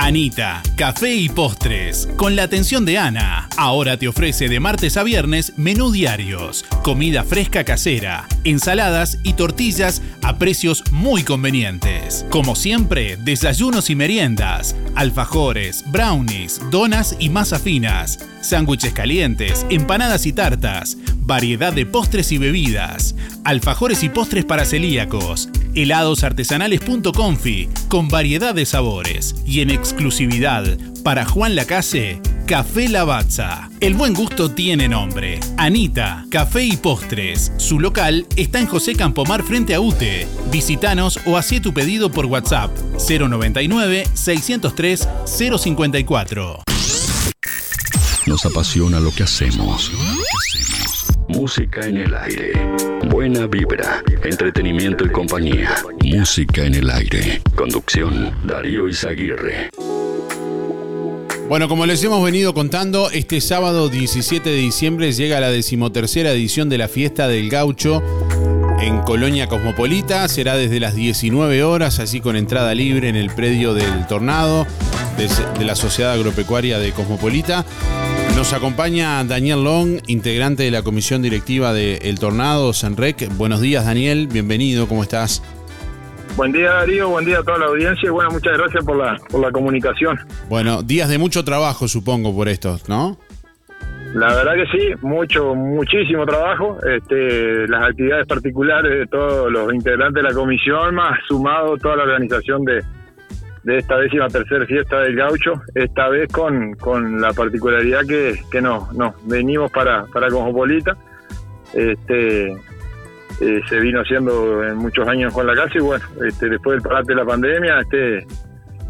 Anita, café y postres, con la atención de Ana. Ahora te ofrece de martes a viernes menú diarios, comida fresca casera, ensaladas y tortillas a precios muy convenientes. Como siempre, desayunos y meriendas, alfajores, brownies, donas y masa finas, sándwiches calientes, empanadas y tartas, variedad de postres y bebidas, alfajores y postres para celíacos, heladosartesanales.confi con variedad de sabores y en exclusividad para Juan Lacase, Café Lavazza. El buen gusto tiene nombre. Anita, Café y Postres. Su local está en José Campomar frente a UTE. Visítanos o hacé tu pedido por WhatsApp 099 603 054. Nos apasiona lo que hacemos. Música en el aire. Buena vibra, entretenimiento y compañía. Música en el aire. Conducción, Darío Izaguirre. Bueno, como les hemos venido contando, este sábado 17 de diciembre llega la decimotercera edición de la Fiesta del Gaucho en Colonia Cosmopolita. Será desde las 19 horas, así con entrada libre en el predio del Tornado de, la Sociedad Agropecuaria de Cosmopolita. Nos acompaña Daniel Long, integrante de la comisión directiva de El Tornado, Sanrec. Buenos días, Daniel. Bienvenido, ¿cómo estás? Buen día Darío, buen día a toda la audiencia y bueno, muchas gracias por la, por la comunicación. Bueno, días de mucho trabajo, supongo, por esto, ¿no? La verdad que sí, mucho, muchísimo trabajo. Este, las actividades particulares de todos los integrantes de la comisión, más sumado toda la organización de, de esta décima tercera fiesta del gaucho, esta vez con, con la particularidad que, que nos, nos venimos para, para Cosmopolita. Este, eh, se vino haciendo en muchos años con la casa y bueno, este, después del parate de la pandemia, este,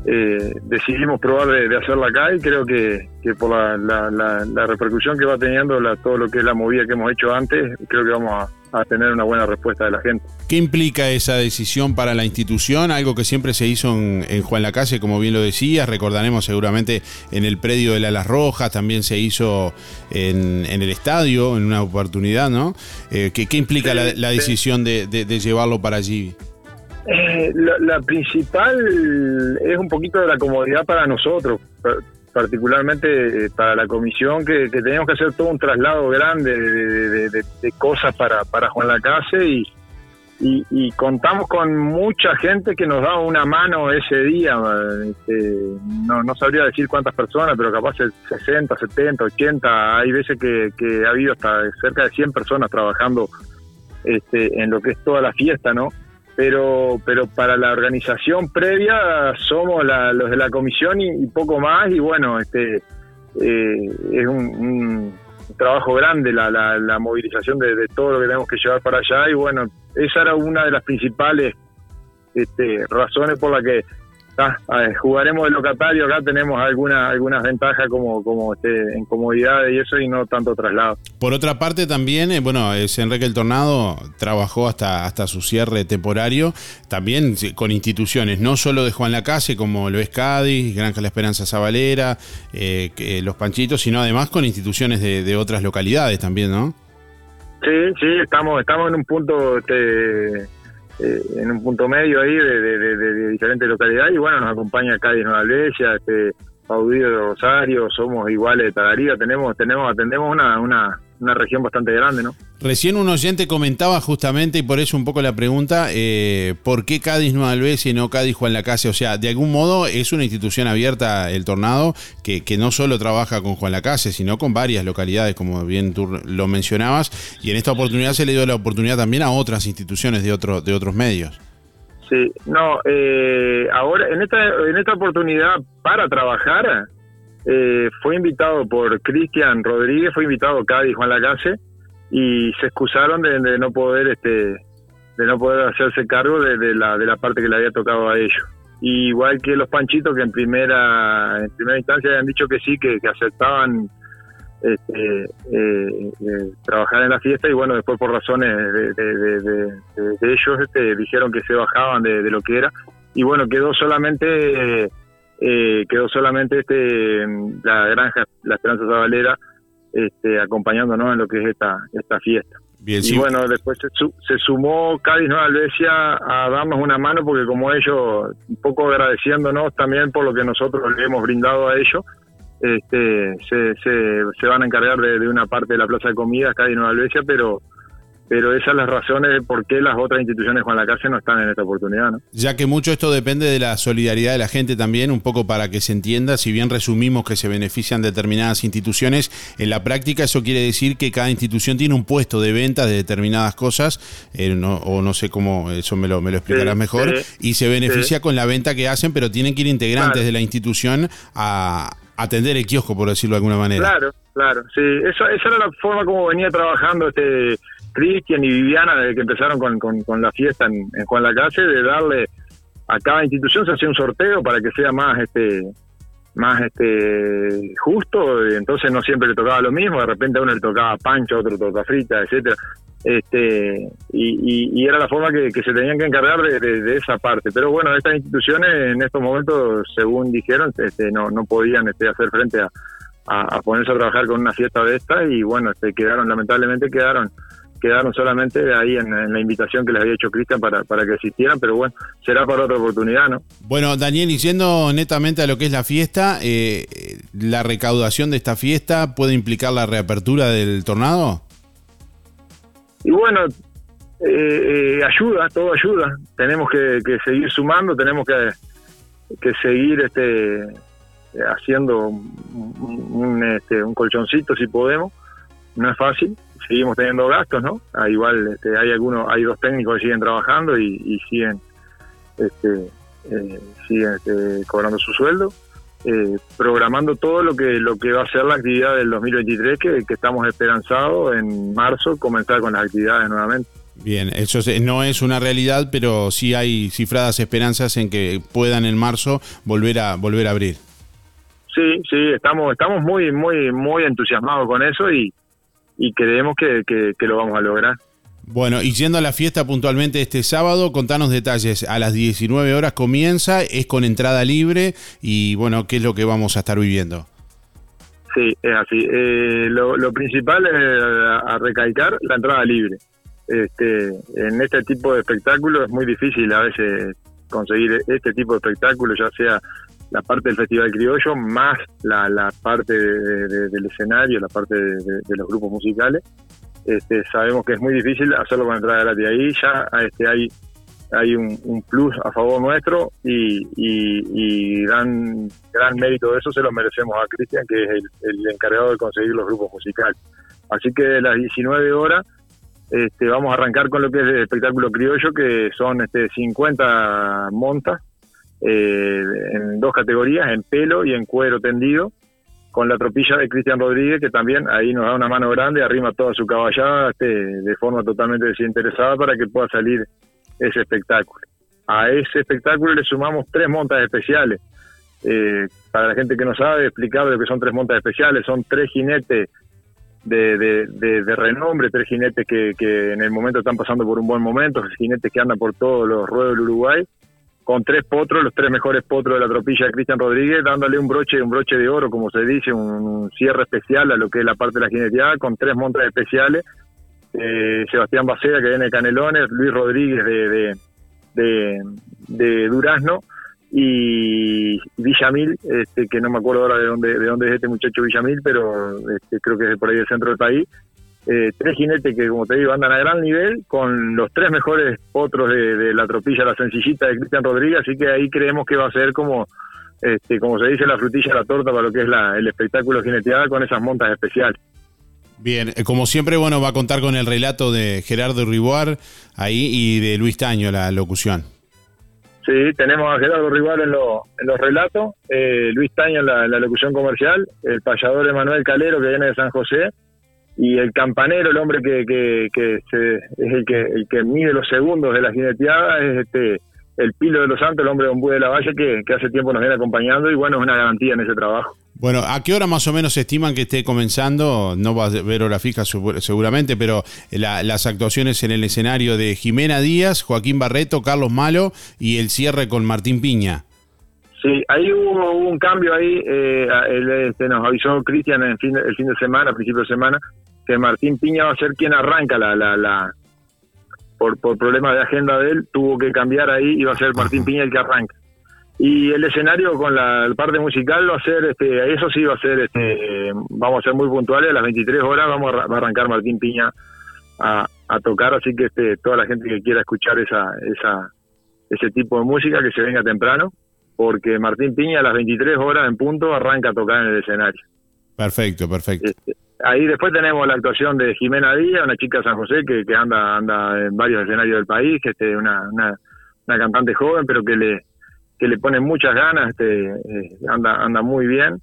eh, decidimos probar de, de hacerla acá y creo que, que por la, la, la- la repercusión que va teniendo la, todo lo que es la movida que hemos hecho antes, creo que vamos a, a tener una buena respuesta de la gente. ¿Qué implica esa decisión para la institución? Algo que siempre se hizo en, en Juan Lacase, como bien lo decías, recordaremos seguramente en el predio de Las Rojas, también se hizo en, en el estadio, en una oportunidad, ¿no? Eh, ¿qué, qué implica la, la decisión de, de- de llevarlo para allí? Eh, la, la principal es un poquito de la comodidad para nosotros, pa- particularmente eh, para la comisión, que, teníamos que hacer todo un traslado grande de, cosas para, para Juan Lacase y, y, y contamos con mucha gente que nos da una mano ese día. este, no, no sabría decir cuántas personas, pero capaz 60, 70, 80. Hay veces que, que ha habido hasta cerca de 100 personas trabajando este, en lo que es toda la fiesta, ¿no? Pero, pero para la organización previa somos la- los de la comisión y, poco más. Y bueno, este eh, es un, un trabajo grande la, la, la movilización de, de todo lo que tenemos que llevar para allá. Y bueno, esa era una de las principales este, razones por las que ah, eh, jugaremos de locatario. Acá tenemos algunas algunas ventajas como como este, en comodidad y eso y no tanto traslado. Por otra parte también, eh, bueno, es Enrique el Tornado trabajó hasta, hasta su cierre temporario, también con instituciones, no solo de Juan Lacase, como lo es Cádiz, Granja La Esperanza Zabalera, eh, que- los Panchitos, sino además con instituciones de, de otras localidades también, ¿no? Sí, sí, estamos estamos en un punto este, eh, en un punto medio ahí de, de- de- diferentes localidades. Y bueno, nos acompaña Cádiz Nueva Albesia, este, Paudillo de Rosario, somos iguales de Tagarida, tenemos tenemos atendemos una, una, una región bastante grande, ¿no? Recién un oyente comentaba justamente, y por eso un poco la pregunta, eh, ¿por qué Cádiz Nueva Albesia y no Cádiz Juan Lacase? O sea, de algún modo es una institución abierta el Tornado que, que no solo trabaja con Juan Lacase, sino con varias localidades, como bien tú lo mencionabas, y en esta oportunidad se le dio la oportunidad también a otras instituciones de, otro, de otros medios. Sí, no, eh, ahora en esta en esta oportunidad para trabajar eh, fue invitado por Cristian Rodríguez, fue invitado Cádiz Juan Lacase y se excusaron de, no poder este de no poder hacerse cargo de, la de la parte que le había tocado a ellos. Igual que los Panchitos que en primera en primera instancia habían dicho que sí, que, aceptaban este, eh, eh, trabajar en la fiesta y bueno, después por razones de, de- de- ellos este, dijeron que se bajaban de lo que era y bueno, quedó solamente eh, quedó solamente este la granja La Esperanza Zabalera este, acompañándonos en lo que es esta esta fiesta. Bien, y sí. bueno, después se, se sumó Cádiz Nueva Albesia a darnos una mano porque como ellos, un poco agradeciéndonos también por lo que nosotros le hemos brindado a ellos, este, se, se, se van a encargar de, de una parte de la plaza de comidas Cádiz Nueva Albesia, pero pero esas son las razones de por qué las otras instituciones Juan Lacase no están en esta oportunidad, ¿no? Ya que mucho esto depende de la solidaridad de la gente también, un poco para que se entienda, si bien resumimos que se benefician determinadas instituciones, en la práctica eso quiere decir que cada institución tiene un puesto de venta de determinadas cosas, eh, no- o no sé cómo, eso me lo, me lo explicarás Sí, mejor, sí, y se beneficia sí. con la venta que hacen, pero tienen que ir integrantes Claro. de la institución a atender el kiosco, por decirlo de alguna manera. Claro, claro, sí. Esa, esa era la forma como venía trabajando este Cristian y Viviana desde que empezaron con, con, con la fiesta en, Juan Lacase, de darle a cada institución se hacía un sorteo para que sea más este más este justo, y entonces no siempre le tocaba lo mismo, de repente a uno le tocaba pancho, a otro tocaba frita, etcétera. Este y, y- y era la forma que, se tenían que encargar de, esa parte. Pero bueno estas instituciones en estos momentos según dijeron este, no, no podían este, hacer frente a, a, a ponerse a trabajar con una fiesta de esta y bueno este, quedaron lamentablemente quedaron quedaron solamente ahí en, en la invitación que les había hecho Cristian para, para que asistieran pero bueno será para otra oportunidad no Bueno, Daniel, y yendo netamente a lo que es la fiesta, eh, ¿la recaudación de esta fiesta puede implicar la reapertura del tornado? Y bueno, eh, eh, ayuda, todo ayuda. Tenemos que, que seguir sumando, tenemos que, que seguir este haciendo un, un, este, un colchoncito si podemos. No es fácil, seguimos teniendo gastos, ¿no? Ah, igual este, hay algunos, hay dos técnicos que siguen trabajando y, y siguen este, eh, siguen este, cobrando su sueldo. eh, programando todo lo que lo que va a ser la actividad del 2023 que, que estamos esperanzados en marzo comenzar con las actividades nuevamente Bien, eso no es una realidad, pero sí hay cifradas esperanzas en que puedan en marzo volver a volver a abrir. sí sí estamos estamos muy muy muy entusiasmados con eso y, y creemos que, que, que lo vamos a lograr Bueno, y yendo a la fiesta puntualmente este sábado, contanos detalles. A las 19 horas comienza, es con entrada libre y bueno, ¿qué es lo que vamos a estar viviendo? Sí, es así. Eh, lo, lo principal es a, a recalcar la entrada libre. Este, en este tipo de espectáculos es muy difícil a veces conseguir este tipo de espectáculo, ya sea la parte del Festival Criollo más la, la parte de- de- del escenario, la parte de, de- los grupos musicales. este, sabemos que es muy difícil hacerlo con entrada gratis. Ahí ya este, hay hay un, un plus a favor nuestro y, y, y gran, gran mérito de eso se lo merecemos a Cristian, que es el, el encargado de conseguir los grupos musicales. Así que de las 19 horas este, vamos a arrancar con lo que es el espectáculo criollo, que son este, 50 montas eh, en dos categorías, en pelo y en cuero tendido, con la tropilla de Cristian Rodríguez, que también ahí nos da una mano grande, arrima toda su caballada este, de forma totalmente desinteresada para que pueda salir ese espectáculo. A ese espectáculo le sumamos tres montas especiales. Eh, para la gente que no sabe explicar lo que son tres montas especiales, son tres jinetes de, de, de, renombre, tres jinetes que, que, en el momento están pasando por un buen momento, jinetes que andan por todos los ruedos del Uruguay, con tres potros, los tres mejores potros de la tropilla de Cristian Rodríguez, dándole un broche, un broche de oro, como se dice, un, cierre especial a lo que es la parte de la jineteada, con tres montas especiales, eh, Sebastián Baceda que viene de Canelones, Luis Rodríguez de, de, de, Durazno, y Villamil, este, que no me acuerdo ahora de dónde, de dónde es este muchacho Villamil, pero este, creo que es por ahí del centro del país. Eh, tres jinetes que, como te digo, andan a gran nivel, con los tres mejores potros de, la tropilla, la sencillita de Cristian Rodríguez, así que ahí creemos que va a ser como, este, como se dice, la frutilla de la torta para lo que es la, el espectáculo jineteada con esas montas especiales. Bien, eh, como siempre, bueno, va a contar con el relato de Gerardo Riboar ahí y de Luis Taño, la locución. Sí, tenemos a Gerardo Rival en, en los relatos, eh, Luis Taño en la, locución comercial, el payador Emanuel Calero que viene de San José y el campanero, el hombre que, que, que es el que, el que mide los segundos de la jineteada, es este el Pilo de los Santos, el hombre de Ombú de la Valle, que, que hace tiempo nos viene acompañando y bueno, es una garantía en ese trabajo. Bueno, ¿a qué hora más o menos se estiman que esté comenzando? No va a ver hora fija seguramente, pero las actuaciones en el escenario de Jimena Díaz, Joaquín Barreto, Carlos Malo y el cierre con Martín Piña. Sí, ahí hubo, un cambio ahí, eh, este, nos avisó Cristian el fin, el fin de semana, a principio de semana, que Martín Piña va a ser quien arranca la, la, la por, por problemas de agenda de él, tuvo que cambiar ahí y va a ser Martín Piña el que arranca. Y el escenario con la parte musical va a ser este eso sí va a ser este vamos a ser muy puntuales a las 23 horas vamos a, arrancar Martín Piña a, a, tocar así que este toda la gente que quiera escuchar esa esa ese tipo de música que se venga temprano porque Martín Piña a las 23 horas en punto arranca a tocar en el escenario. Perfecto perfecto. Este, ahí después tenemos la actuación de Jimena Díaz una chica de San José que, anda anda en varios escenarios del país que este una, una una cantante joven pero que le que le pone muchas ganas, este, eh, anda, anda muy bien.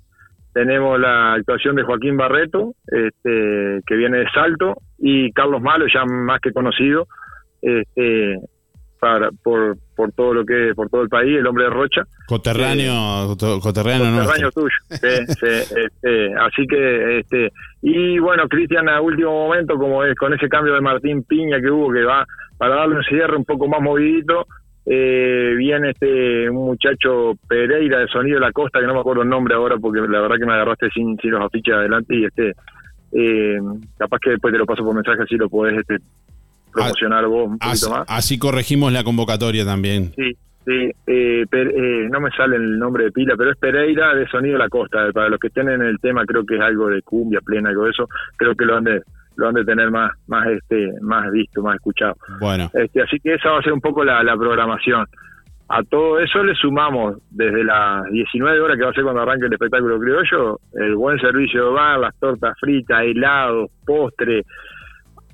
Tenemos la actuación de Joaquín Barreto, este, que viene de Salto, y Carlos Malo, ya más que conocido, este, para, por, por todo lo que por todo el país, el hombre de Rocha. Coterráneo, eh, coterráneo, tuyo. Este, así que, este, y bueno, Cristian a último momento, como es con ese cambio de Martín Piña que hubo, que va para darle un cierre un poco más movidito, eh, viene este un muchacho Pereira de Sonido de la Costa, que no me acuerdo el nombre ahora porque la verdad que me agarraste sin, sin los afiches adelante y este eh, capaz que después te lo paso por mensaje así lo podés este, promocionar vos un poquito más. Así corregimos la convocatoria también. Sí, sí, eh, eh, no me sale el nombre de pila, pero es Pereira de Sonido de la Costa. Para los que estén en el tema, creo que es algo de cumbia plena, algo de eso, creo que lo han de lo han de tener más más este más visto más escuchado bueno este así que esa va a ser un poco la, programación a todo eso le sumamos desde las 19 horas que va a ser cuando arranque el espectáculo criollo el buen servicio de bar las tortas fritas helados postre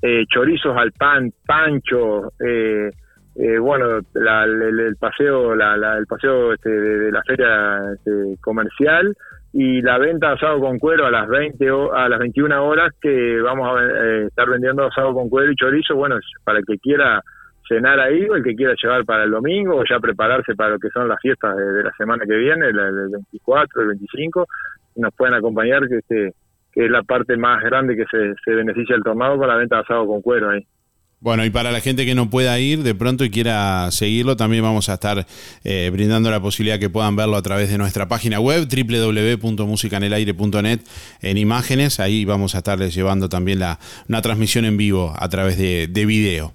eh, chorizos al pan pancho eh, eh, bueno el, paseo la, el paseo este, de, la feria este, comercial y la venta de asado con cuero a las 20 o, a las 21 horas que vamos a eh, estar vendiendo asado con cuero y chorizo, bueno, para el que quiera cenar ahí o el que quiera llevar para el domingo o ya prepararse para lo que son las fiestas de, la semana que viene, el, 24, el 25, nos pueden acompañar que este que es la parte más grande que se, se beneficia el tornado con la venta de asado con cuero ahí. Bueno, y para la gente que no pueda ir de pronto y quiera seguirlo, también vamos a estar eh, brindando la posibilidad que puedan verlo a través de nuestra página web www.musicanelaire.net en imágenes. Ahí vamos a estarles llevando también la, una transmisión en vivo a través de, de video.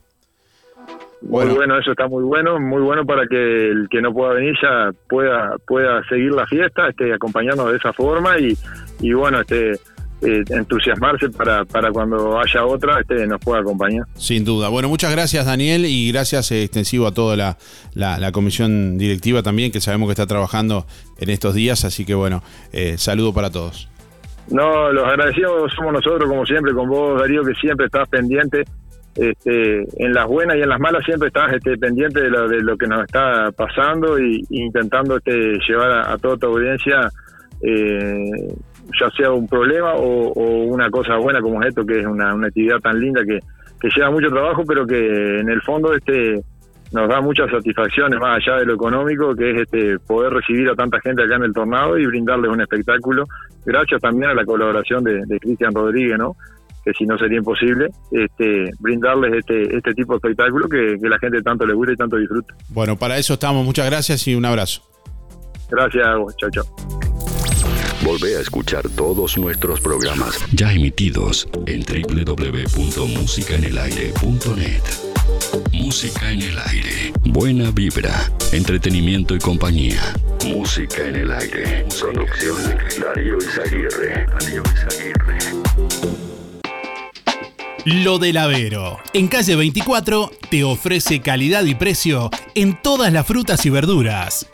Bueno. Muy bueno, eso está muy bueno, muy bueno para que el que no pueda venir ya pueda pueda seguir la fiesta, este, acompañarnos de esa forma y, y bueno, este eh, entusiasmarse para, para cuando haya otra este, nos pueda acompañar. Sin duda. Bueno, muchas gracias Daniel y gracias eh, extensivo a toda la, la- la comisión directiva también, que sabemos que está trabajando en estos días, así que bueno, eh, saludo para todos. No, los agradecidos somos nosotros, como siempre, con vos, Darío, que siempre estás pendiente. Este, en las buenas y en las malas siempre estás este, pendiente de lo, de lo que nos está pasando y, y intentando este, llevar a, a toda tu audiencia, eh, ya sea un problema o, o una cosa buena como es esto, que es una, una actividad tan linda que, que lleva mucho trabajo, pero que en el fondo este nos da muchas satisfacciones más allá de lo económico, que es este poder recibir a tanta gente acá en el tornado y brindarles un espectáculo. Gracias también a la colaboración de, de Cristian Rodríguez, ¿no? que si no sería imposible, este, brindarles este, este tipo de espectáculo que, que la gente tanto le gusta y tanto disfruta. Bueno, para eso estamos. Muchas gracias y un abrazo. Gracias, chao, chao. Volvé a escuchar todos nuestros programas ya emitidos en www.musicaenelaire.net. Música en el aire. Buena vibra, entretenimiento y compañía. Música en el aire. Conducción Darío Izaguirre. Darío Izaguirre. Lo del Avero. En calle 24 te ofrece calidad y precio en todas las frutas y verduras.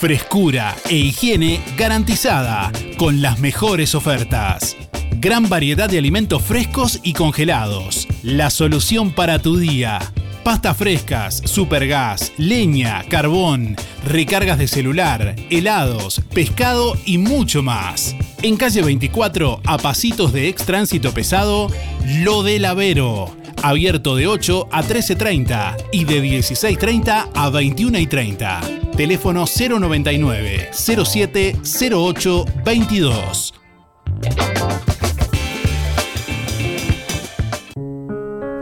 Frescura e higiene garantizada con las mejores ofertas. Gran variedad de alimentos frescos y congelados. La solución para tu día. Pastas frescas, supergas, leña, carbón, recargas de celular, helados, pescado y mucho más. En calle 24, a pasitos de ex tránsito pesado, Lo del Avero. Abierto de 8 a 13.30 y de 16.30 a 21.30. Teléfono 099 07 08 22.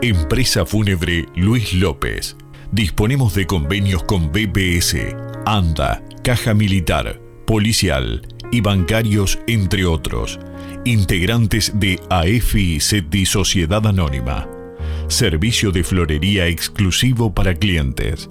Empresa Fúnebre Luis López. Disponemos de convenios con BPS, ANDA, Caja Militar, Policial y bancarios, entre otros. Integrantes de AFI SETI Sociedad Anónima. Servicio de florería exclusivo para clientes.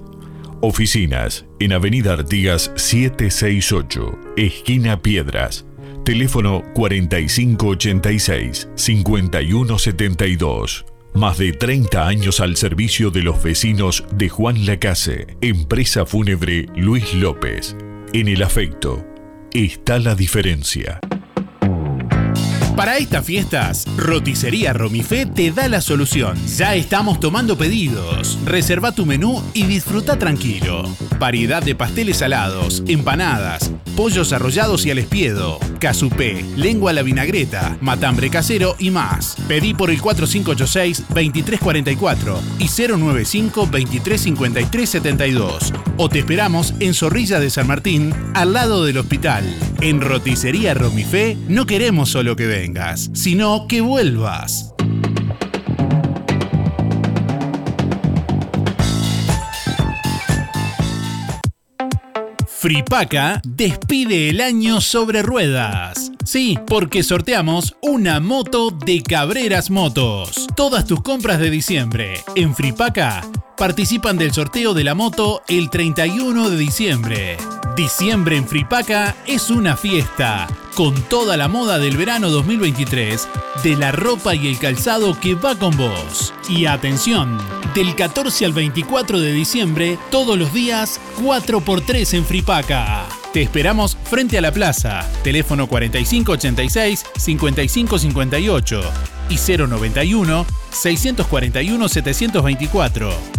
Oficinas en Avenida Artigas 768, esquina Piedras. Teléfono 4586-5172. Más de 30 años al servicio de los vecinos de Juan Lacase. Empresa Fúnebre Luis López. En el afecto está la diferencia. Para estas fiestas, Roticería Romifé te da la solución. Ya estamos tomando pedidos. Reserva tu menú y disfruta tranquilo. Variedad de pasteles salados, empanadas, pollos arrollados y al espiedo, casupé, lengua a la vinagreta, matambre casero y más. Pedí por el 4586-2344 y 095-235372. O te esperamos en Zorrilla de San Martín, al lado del hospital. En Roticería Romifé no queremos solo que sino que vuelvas. Fripaca despide el año sobre ruedas. Sí, porque sorteamos una moto de Cabreras Motos. Todas tus compras de diciembre en Fripaca participan del sorteo de la moto el 31 de diciembre. Diciembre en Fripaca es una fiesta, con toda la moda del verano 2023, de la ropa y el calzado que va con vos. Y atención, del 14 al 24 de diciembre, todos los días, 4x3 en Fripaca. Te esperamos frente a la plaza, teléfono 4586-5558 y 091-641-724.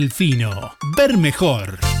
Ver mejor.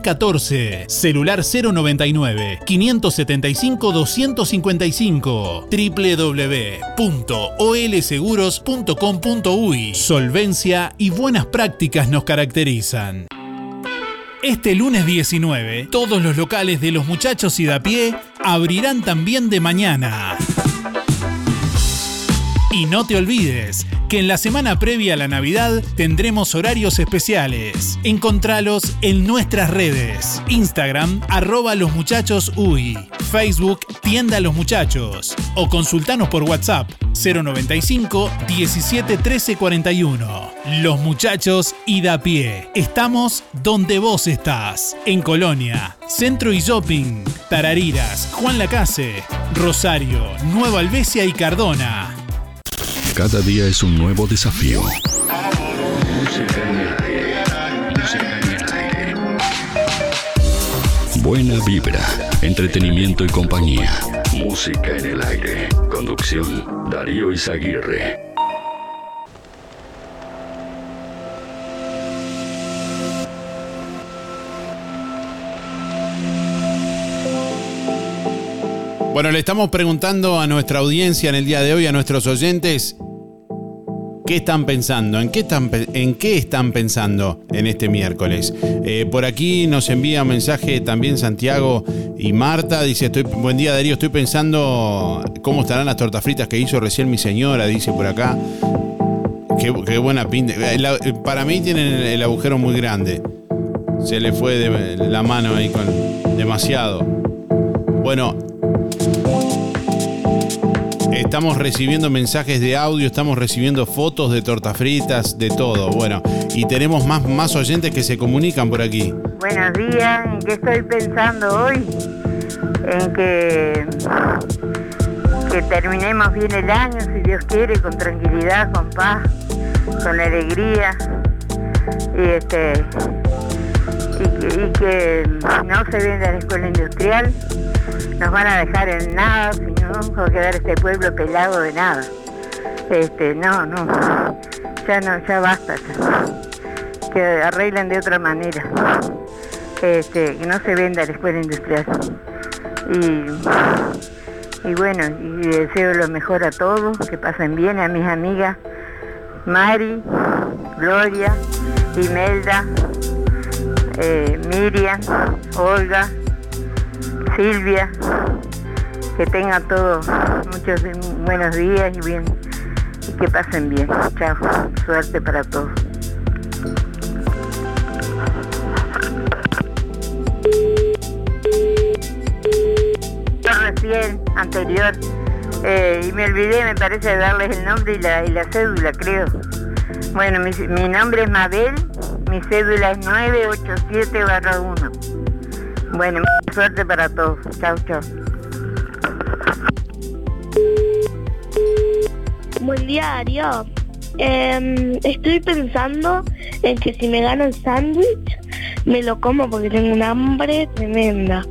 14 celular 099 575 255, www.olseguros.com.uy. Solvencia y buenas prácticas nos caracterizan. Este lunes 19, todos los locales de los muchachos y de a pie abrirán también de mañana. Y no te olvides que en la semana previa a la Navidad tendremos horarios especiales. Encontralos en nuestras redes. Instagram, arroba los muchachos UI. Facebook, tienda los muchachos. O consultanos por WhatsApp, 095 17 13 41. Los muchachos y da pie. Estamos donde vos estás. En Colonia, Centro y Shopping, Tarariras, Juan Lacase, Rosario, Nueva Albesia y Cardona. Cada día es un nuevo desafío. Música en el aire. Música en el aire. Buena vibra, entretenimiento y compañía. Música en el aire. Conducción, Darío Izaguirre. Bueno, le estamos preguntando a nuestra audiencia en el día de hoy, a nuestros oyentes, ¿qué están pensando? ¿En qué están, en qué están pensando en este miércoles? Eh, por aquí nos envía un mensaje también Santiago y Marta. Dice, estoy, buen día Darío, estoy pensando cómo estarán las tortas fritas que hizo recién mi señora, dice por acá. Qué, buena pinta. El- para mí tienen el agujero muy grande. Se le fue de la mano ahí con demasiado. Bueno, Estamos recibiendo mensajes de audio, estamos recibiendo fotos de tortas fritas, de todo. Bueno, y tenemos más, más oyentes que se comunican por aquí. Buenos días, ¿en qué estoy pensando hoy? En que, que terminemos bien el año, si Dios quiere, con tranquilidad, con paz, con alegría. Y este y que, no se venda la escuela industrial, nos van a dejar en nada, si no va a quedar este pueblo pelado de nada. Este, no, no, ya no, ya basta. ya. Que arreglen de otra manera. Este, que no se venda la escuela industrial. Y, y bueno, y deseo lo mejor a todos, que pasen bien, a mis amigas Mari, Gloria, Imelda, eh, Miriam, Olga, Silvia, que tengan todos muchos buenos días y bien y que pasen bien. Chao, suerte para todos. Yo recién, anterior, Eh, y me olvidé, me parece, de darles el nombre y la, y la cédula, creo. Bueno, mi nombre es Mabel, mi cédula es 987-1. Bueno, mucha suerte para todos. Chao, chao. Buen día, Darío. Em, estoy pensando en que si me gano el sándwich, me lo como porque tengo un hambre tremenda.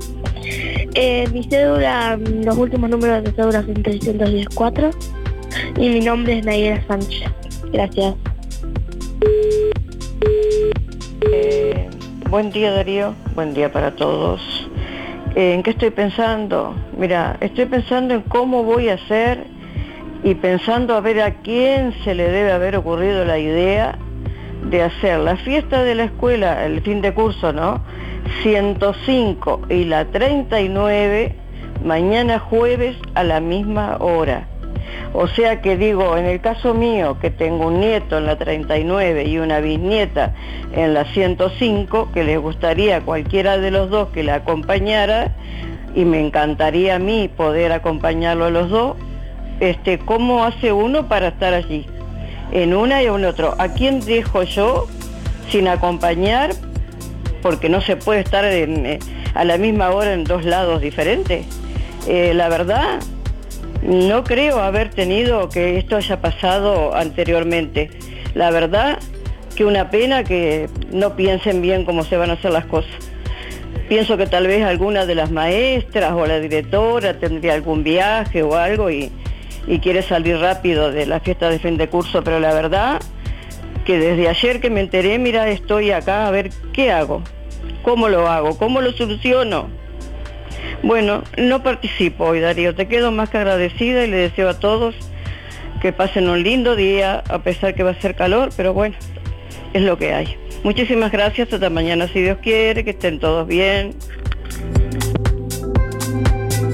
Eh, mi cédula, los últimos números de cédula son 314 y mi nombre es Nayera Sánchez. Gracias. Eh, buen día Darío, buen día para todos. Eh, ¿En qué estoy pensando? Mira, estoy pensando en cómo voy a hacer y pensando a ver a quién se le debe haber ocurrido la idea de hacer la fiesta de la escuela, el fin de curso, ¿no? 105 y la 39 mañana jueves a la misma hora. O sea que digo, en el caso mío, que tengo un nieto en la 39 y una bisnieta en la 105, que les gustaría a cualquiera de los dos que la acompañara, y me encantaría a mí poder acompañarlo a los dos, este, ¿cómo hace uno para estar allí? En una y en otro. ¿A quién dejo yo sin acompañar? Porque no se puede estar eh, a la misma hora en dos lados diferentes. Eh, la verdad, no creo haber tenido que esto haya pasado anteriormente. La verdad que una pena que no piensen bien cómo se van a hacer las cosas. Pienso que tal vez alguna de las maestras o la directora tendría algún viaje o algo y, y quiere salir rápido de la fiesta de fin de curso, pero la verdad que desde ayer que me enteré, mira, estoy acá a ver qué hago, cómo lo hago, cómo lo soluciono. Bueno, no participo hoy, Darío. Te quedo más que agradecida y le deseo a todos que pasen un lindo día, a pesar que va a ser calor, pero bueno, es lo que hay. Muchísimas gracias, hasta mañana si Dios quiere, que estén todos bien.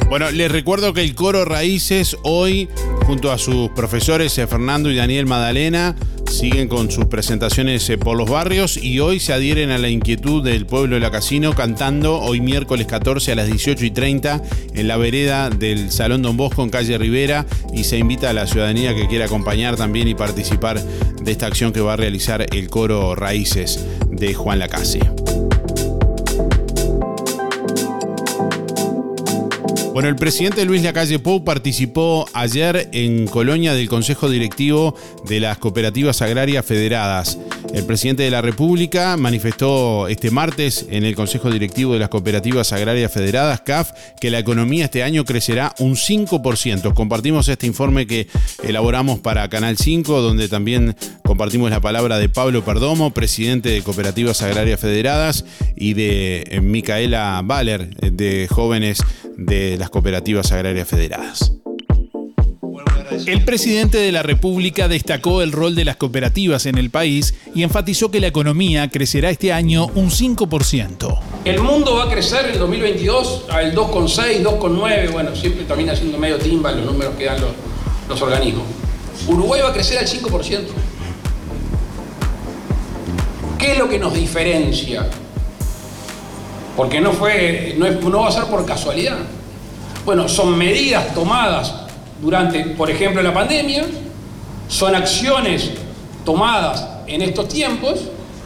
Bueno, les recuerdo que el coro Raíces hoy, junto a sus profesores eh, Fernando y Daniel Madalena, siguen con sus presentaciones eh, por los barrios y hoy se adhieren a la inquietud del pueblo de la Casino cantando hoy miércoles 14 a las 18 y 30 en la vereda del Salón Don Bosco en calle Rivera y se invita a la ciudadanía que quiera acompañar también y participar de esta acción que va a realizar el coro Raíces de Juan Lacase. Bueno, el presidente Luis Lacalle Pou participó ayer en Colonia del Consejo Directivo de las Cooperativas Agrarias Federadas. El presidente de la República manifestó este martes en el Consejo Directivo de las Cooperativas Agrarias Federadas, CAF, que la economía este año crecerá un 5%. Compartimos este informe que elaboramos para Canal 5, donde también compartimos la palabra de Pablo Perdomo, presidente de Cooperativas Agrarias Federadas, y de eh, Micaela Baller, de Jóvenes de las Cooperativas Agrarias Federadas. El presidente de la República destacó el rol de las cooperativas en el país y enfatizó que la economía crecerá este año un 5%. El mundo va a crecer en el 2022 al 2,6, 2,9, bueno, siempre también haciendo medio timba los números que dan los, los organismos. Uruguay va a crecer al 5%. ¿Qué es lo que nos diferencia? Porque no, fue, no, es- no va a ser por casualidad. Bueno, son medidas tomadas durante, por ejemplo, la pandemia, son acciones tomadas en estos tiempos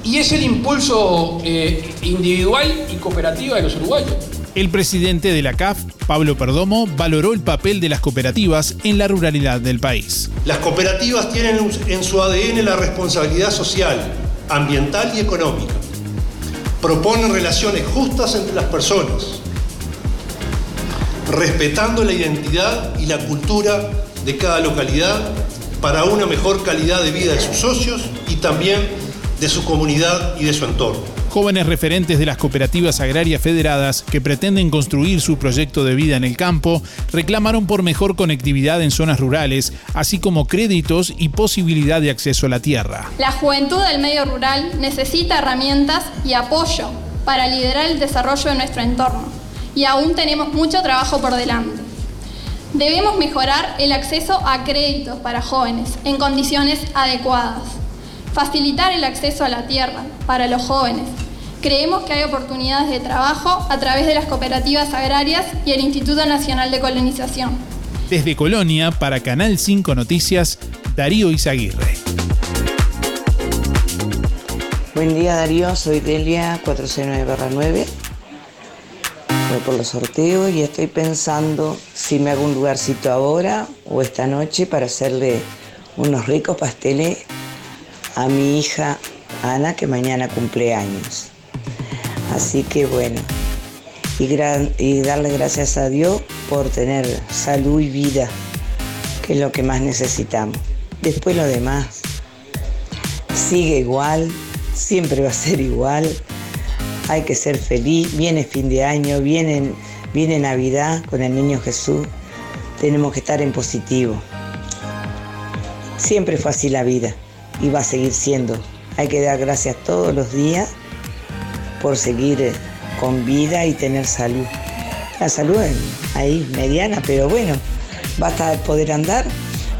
y es el impulso eh, individual y cooperativa de los uruguayos. El presidente de la CAF, Pablo Perdomo, valoró el papel de las cooperativas en la ruralidad del país. Las cooperativas tienen en su ADN la responsabilidad social, ambiental y económica. Proponen relaciones justas entre las personas, respetando la identidad y la cultura de cada localidad para una mejor calidad de vida de sus socios y también de su comunidad y de su entorno. Jóvenes referentes de las cooperativas agrarias federadas que pretenden construir su proyecto de vida en el campo reclamaron por mejor conectividad en zonas rurales, así como créditos y posibilidad de acceso a la tierra. La juventud del medio rural necesita herramientas y apoyo para liderar el desarrollo de nuestro entorno y aún tenemos mucho trabajo por delante. Debemos mejorar el acceso a créditos para jóvenes en condiciones adecuadas, facilitar el acceso a la tierra para los jóvenes. Creemos que hay oportunidades de trabajo a través de las cooperativas agrarias y el Instituto Nacional de Colonización. Desde Colonia, para Canal 5 Noticias, Darío Izaguirre. Buen día Darío, soy Delia 469-9. Voy por los sorteos y estoy pensando si me hago un lugarcito ahora o esta noche para hacerle unos ricos pasteles a mi hija Ana que mañana cumple años. Así que bueno, y, y darle gracias a Dios por tener salud y vida, que es lo que más necesitamos. Después lo demás sigue igual, siempre va a ser igual. Hay que ser feliz, viene fin de año, viene, viene Navidad con el niño Jesús. Tenemos que estar en positivo. Siempre fue así la vida y va a seguir siendo. Hay que dar gracias todos los días por seguir eh, con vida y tener salud. La salud es ahí mediana, pero bueno, basta de poder andar.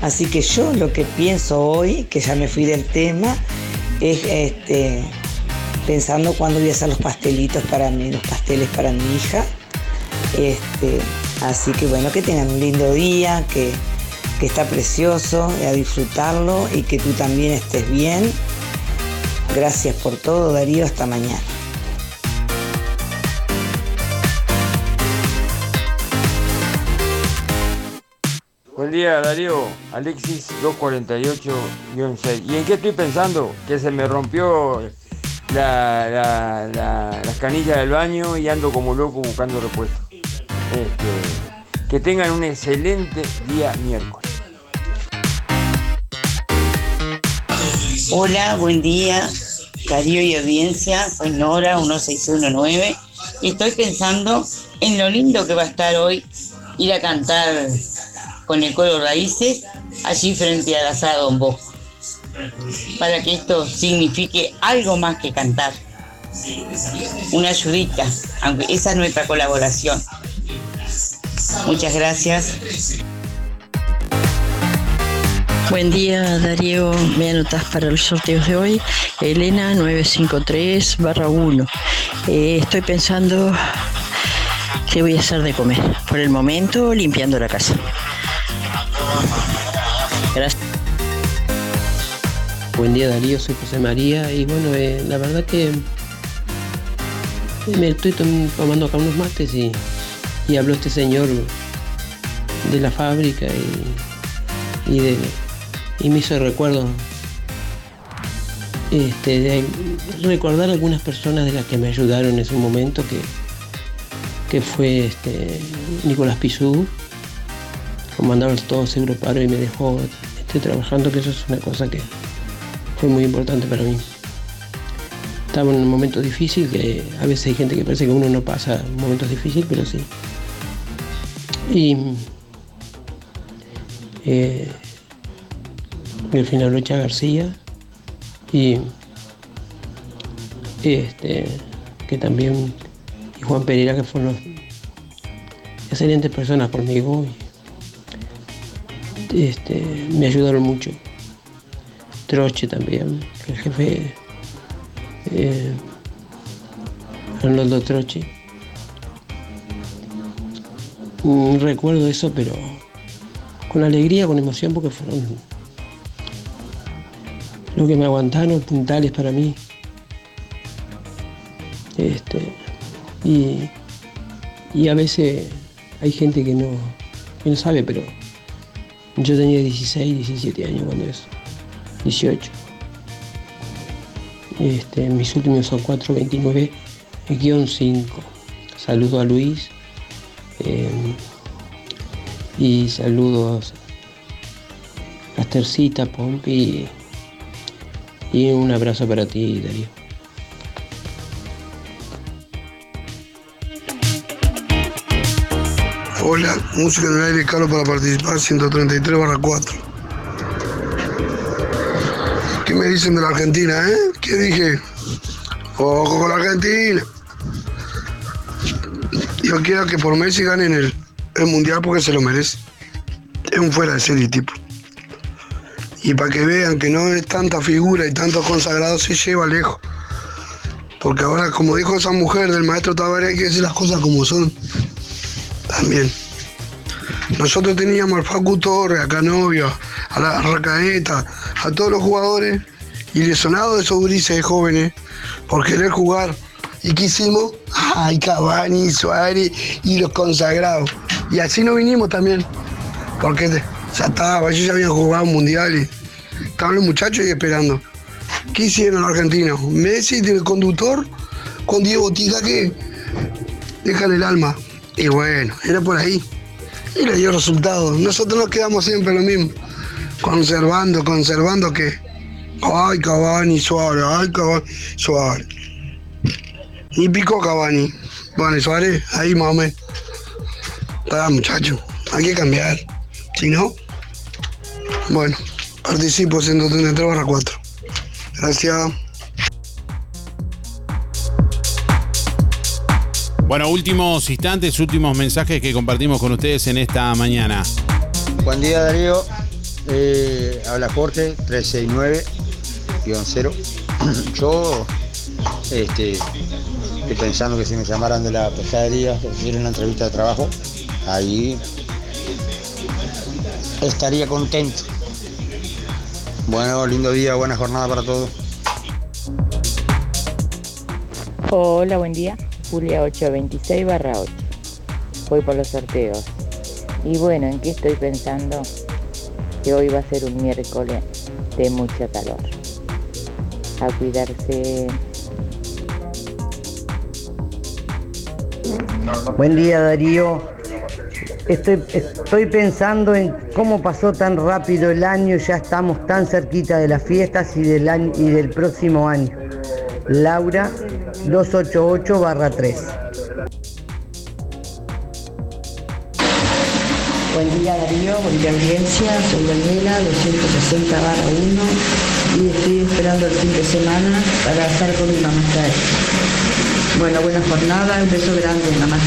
Así que yo lo que pienso hoy, que ya me fui del tema, es este, pensando cuándo voy a hacer los pastelitos para mí, los pasteles para mi hija. Este, así que bueno, que tengan un lindo día, que, que está precioso, a disfrutarlo y que tú también estés bien. Gracias por todo, Darío, hasta mañana. Buen día Darío, Alexis 248-6. ¿Y en qué estoy pensando? Que se me rompió la, la- la- las canillas del baño y ando como loco buscando repuesto. Este, que tengan un excelente día miércoles. Hola, buen día, Darío y audiencia. Soy Nora, 1619. Y estoy pensando en lo lindo que va a estar hoy ir a cantar con el coro Raíces allí frente a la sala Don Bosco. Para que esto signifique algo más que cantar. Una ayudita, aunque esa es nuestra colaboración. Muchas gracias. Buen día Darío, me anotas para los sorteos de hoy. Elena 953 barra 1. Eh, estoy pensando qué voy a hacer de comer. Por el momento limpiando la casa. Gracias. Buen día Darío, soy José María y bueno, eh, la verdad que eh, me estoy tom- tomando acá unos mates y, y habló este señor de la fábrica y, y me hizo recuerdo este, de recordar algunas personas de las que me ayudaron en ese momento que, que fue este, Nicolás Pizú, comandaba todo seguro paro y me dejó este, trabajando, que eso es una cosa que fue muy importante para mí. Estaba en un momento difícil, que a veces hay gente que parece que uno no pasa momentos difíciles, pero sí. Y eh, al final Rocha García y este que también y Juan Pereira que fueron excelentes personas conmigo y, este, me ayudaron mucho Troche también el jefe eh, Arnoldo Troche. Mm, recuerdo eso pero con alegría con emoción porque fueron lo que me aguantaron puntales para mí. Este, y, y a veces hay gente que no, que no sabe, pero yo tenía 16, 17 años cuando eso, 18. Este, mis últimos son 4, 29, guion 5. Saludo a Luis eh, y saludos a Estercita, Pompi y, un abrazo para ti, Darío. Hola, música en el aire, Carlos para participar, 133 barra 4. ¿Qué me dicen de la Argentina, eh? ¿Qué dije? Ojo con la Argentina. Yo quiero que por Messi ganen el, el mundial porque se lo merece. Es un fuera de serie tipo. Y para que vean que no es tanta figura y tantos consagrados se lleva lejos. Porque ahora, como dijo esa mujer del maestro Tabaré, hay que decir las cosas como son. También. Nosotros teníamos al Facu Torre, a Canovio, a la Racaeta, a todos los jugadores y lesionados de esos grises jóvenes por querer jugar. ¿Y qué hicimos? Ay, Cavani, Suárez y los consagrados. Y así nos vinimos también. Porque ya estaba, ellos ya habían jugado un mundial y estaban los muchachos ahí esperando. ¿Qué hicieron los argentinos? Messi del conductor con Diego Tica que dejan el alma. Y bueno, era por ahí. Y le dio resultado. Nosotros nos quedamos siempre lo mismo. Conservando, conservando que. Ay, Cavani, Suárez, ay, Cavani, Suárez. Y picó Cavani. Bueno, Suárez, ahí más o menos. Está, muchacho, hay que cambiar. Si no, bueno, participo 133 barra 4. Gracias. Bueno, últimos instantes, últimos mensajes que compartimos con ustedes en esta mañana. Buen día Darío, Eh, habla Jorge 369-0. Yo este, estoy pensando que si me llamaran de la pescadería, si una entrevista de trabajo, ahí estaría contento. Bueno, lindo día, buena jornada para todos. Hola, buen día. Julia 826 barra 8. Voy por los sorteos. Y bueno, ¿en qué estoy pensando? Que hoy va a ser un miércoles de mucho calor. A cuidarse. Buen día Darío. Estoy, estoy pensando en cómo pasó tan rápido el año, ya estamos tan cerquita de las fiestas y del, año, y del próximo año. Laura 288 barra 3. Buen día Darío, buen día audiencia, soy Daniela, 260 barra 1 y estoy esperando el fin de semana para estar con mi mamá Bueno, buena jornada, un beso grande, mamá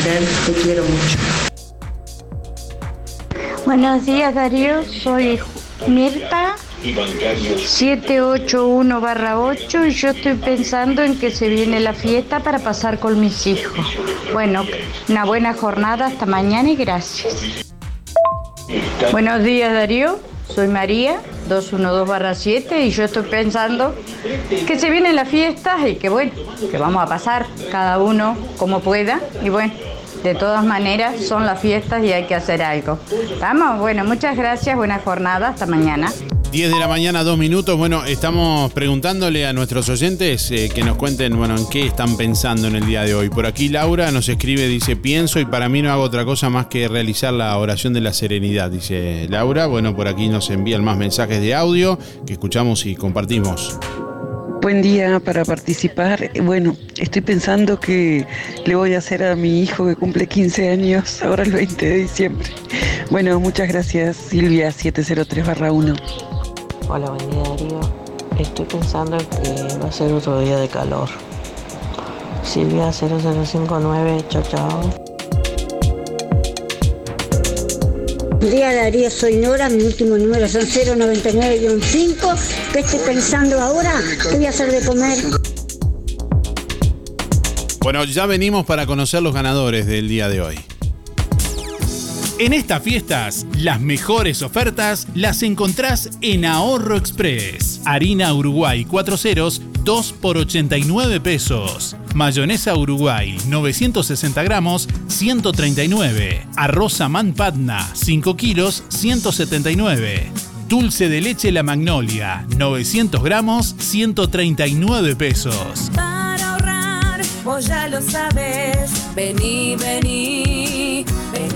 te quiero mucho. Buenos días Darío, soy Mirta 781 barra 8 y yo estoy pensando en que se viene la fiesta para pasar con mis hijos. Bueno, una buena jornada hasta mañana y gracias. Buenos días Darío, soy María 212 barra 7 y yo estoy pensando que se vienen las fiestas y que bueno, que vamos a pasar cada uno como pueda y bueno. De todas maneras, son las fiestas y hay que hacer algo. ¿Estamos? Bueno, muchas gracias, buena jornada, hasta mañana. 10 de la mañana, dos minutos. Bueno, estamos preguntándole a nuestros oyentes eh, que nos cuenten, bueno, en qué están pensando en el día de hoy. Por aquí Laura nos escribe, dice, pienso y para mí no hago otra cosa más que realizar la oración de la serenidad, dice Laura. Bueno, por aquí nos envían más mensajes de audio que escuchamos y compartimos. Buen día para participar. Bueno, estoy pensando que le voy a hacer a mi hijo que cumple 15 años ahora el 20 de diciembre. Bueno, muchas gracias Silvia 703-1. Hola, buen día Darío. Estoy pensando que va a ser otro día de calor. Silvia 0059, chao chao. Buen día Darío, soy Nora, mi último número son 099-5. ¿Qué estoy pensando ahora? ¿Qué voy a hacer de comer? Bueno, ya venimos para conocer los ganadores del día de hoy. En estas fiestas, las mejores ofertas las encontrás en Ahorro Express. Harina Uruguay 4 ceros, 2 por 89 pesos. Mayonesa Uruguay 960 gramos, 139. Arroz Amán Patna 5 kilos, 179. Dulce de leche La Magnolia 900 gramos, 139 pesos. Para ahorrar, vos ya lo sabes. Vení, vení,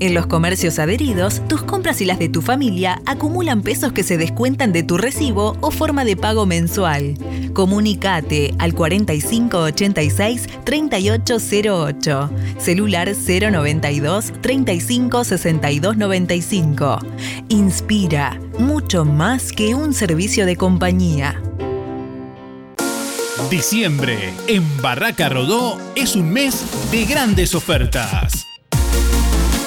En los comercios adheridos, tus compras y las de tu familia acumulan pesos que se descuentan de tu recibo o forma de pago mensual. Comunicate al 4586 3808, celular 092 35 62 95. Inspira, mucho más que un servicio de compañía. Diciembre en Barraca Rodó es un mes de grandes ofertas.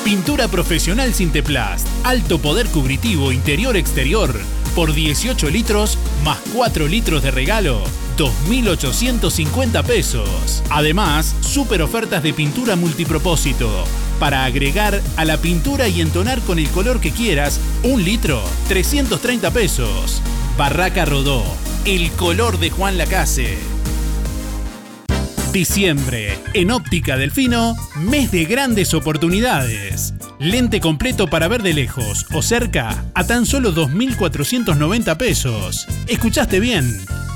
Pintura profesional Sinteplast, alto poder cubritivo interior-exterior, por 18 litros más 4 litros de regalo, 2.850 pesos. Además, super ofertas de pintura multipropósito. Para agregar a la pintura y entonar con el color que quieras, un litro, 330 pesos. Barraca Rodó, el color de Juan Lacase. Diciembre, en Óptica Delfino, mes de grandes oportunidades. Lente completo para ver de lejos o cerca a tan solo 2.490 pesos. ¿Escuchaste bien?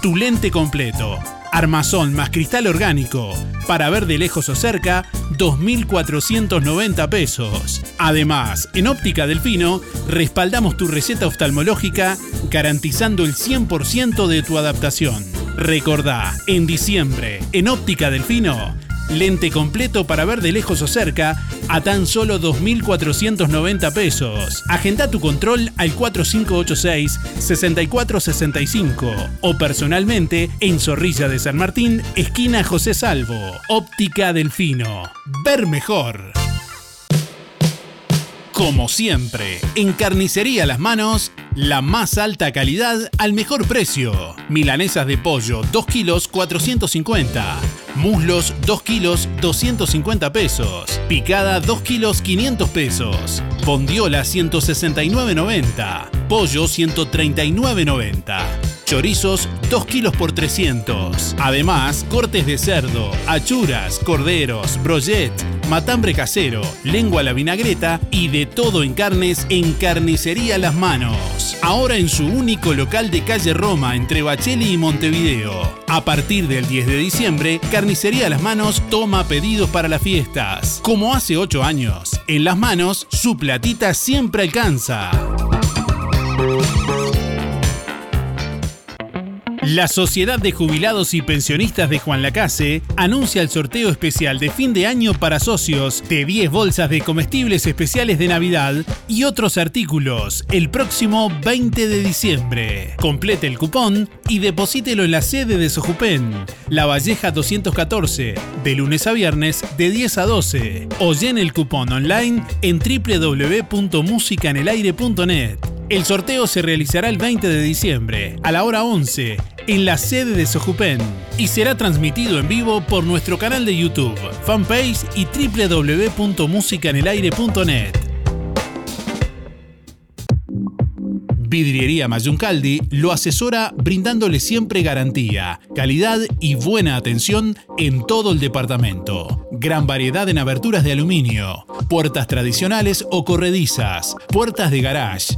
Tu lente completo. Armazón más cristal orgánico. Para ver de lejos o cerca, 2.490 pesos. Además, en Óptica Delfino, respaldamos tu receta oftalmológica garantizando el 100% de tu adaptación. Recordá, en diciembre, en Óptica Delfino, lente completo para ver de lejos o cerca a tan solo 2.490 pesos. Agenda tu control al 4586-6465 o personalmente en Zorrilla de San Martín, esquina José Salvo. Óptica Delfino. Ver mejor. Como siempre, en Carnicería Las Manos, la más alta calidad al mejor precio. Milanesas de pollo, 2 kilos 450. Muslos, 2 kilos 250 pesos. Picada, 2 kilos 500 pesos. Bondiola, 169.90. Pollo, 139.90. Chorizos, 2 kilos por 300. Además, cortes de cerdo, achuras, corderos, brochet, matambre casero, lengua a la vinagreta y de todo en carnes en Carnicería Las Manos. Ahora en su único local de calle Roma entre Bacheli y Montevideo. A partir del 10 de diciembre, Carnicería Las Manos toma pedidos para las fiestas. Como hace 8 años, en Las Manos su platita siempre alcanza. La Sociedad de Jubilados y Pensionistas de Juan Lacase anuncia el sorteo especial de fin de año para socios de 10 bolsas de comestibles especiales de Navidad y otros artículos el próximo 20 de diciembre. Complete el cupón y deposítelo en la sede de Sojupen, La Valleja 214, de lunes a viernes de 10 a 12 o llene el cupón online en www.musicanelaire.net. El sorteo se realizará el 20 de diciembre a la hora 11 en la sede de Sojupen y será transmitido en vivo por nuestro canal de YouTube, fanpage y www.musicanelaire.net. Vidriería Mayuncaldi lo asesora brindándole siempre garantía, calidad y buena atención en todo el departamento. Gran variedad en aberturas de aluminio, puertas tradicionales o corredizas, puertas de garage,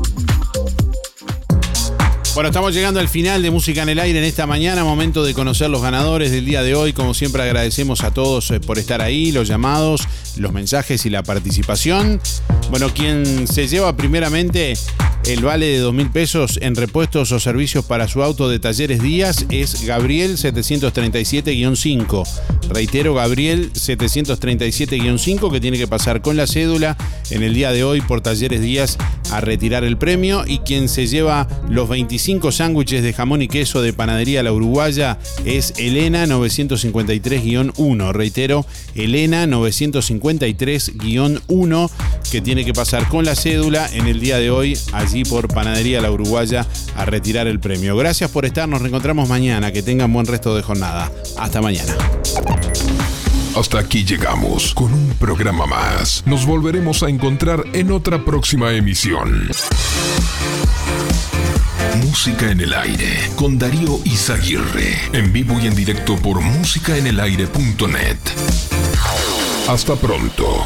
Bueno, estamos llegando al final de Música en el Aire en esta mañana, momento de conocer los ganadores del día de hoy. Como siempre agradecemos a todos eh, por estar ahí, los llamados, los mensajes y la participación. Bueno, quien se lleva primeramente el vale de dos mil pesos en repuestos o servicios para su auto de Talleres Díaz es Gabriel 737-5. Reitero, Gabriel 737-5 que tiene que pasar con la cédula en el día de hoy por Talleres Díaz a retirar el premio y quien se lleva los 25 sándwiches de jamón y queso de Panadería La Uruguaya es Elena 953-1. Reitero, Elena 953-1 que tiene que pasar con la cédula en el día de hoy allí por Panadería La Uruguaya a retirar el premio. Gracias por estar, nos reencontramos mañana, que tengan buen resto de jornada. Hasta mañana. Hasta aquí llegamos con un programa más. Nos volveremos a encontrar en otra próxima emisión. Música en el aire con Darío Izaguirre. En vivo y en directo por músicaenelaire.net. Hasta pronto.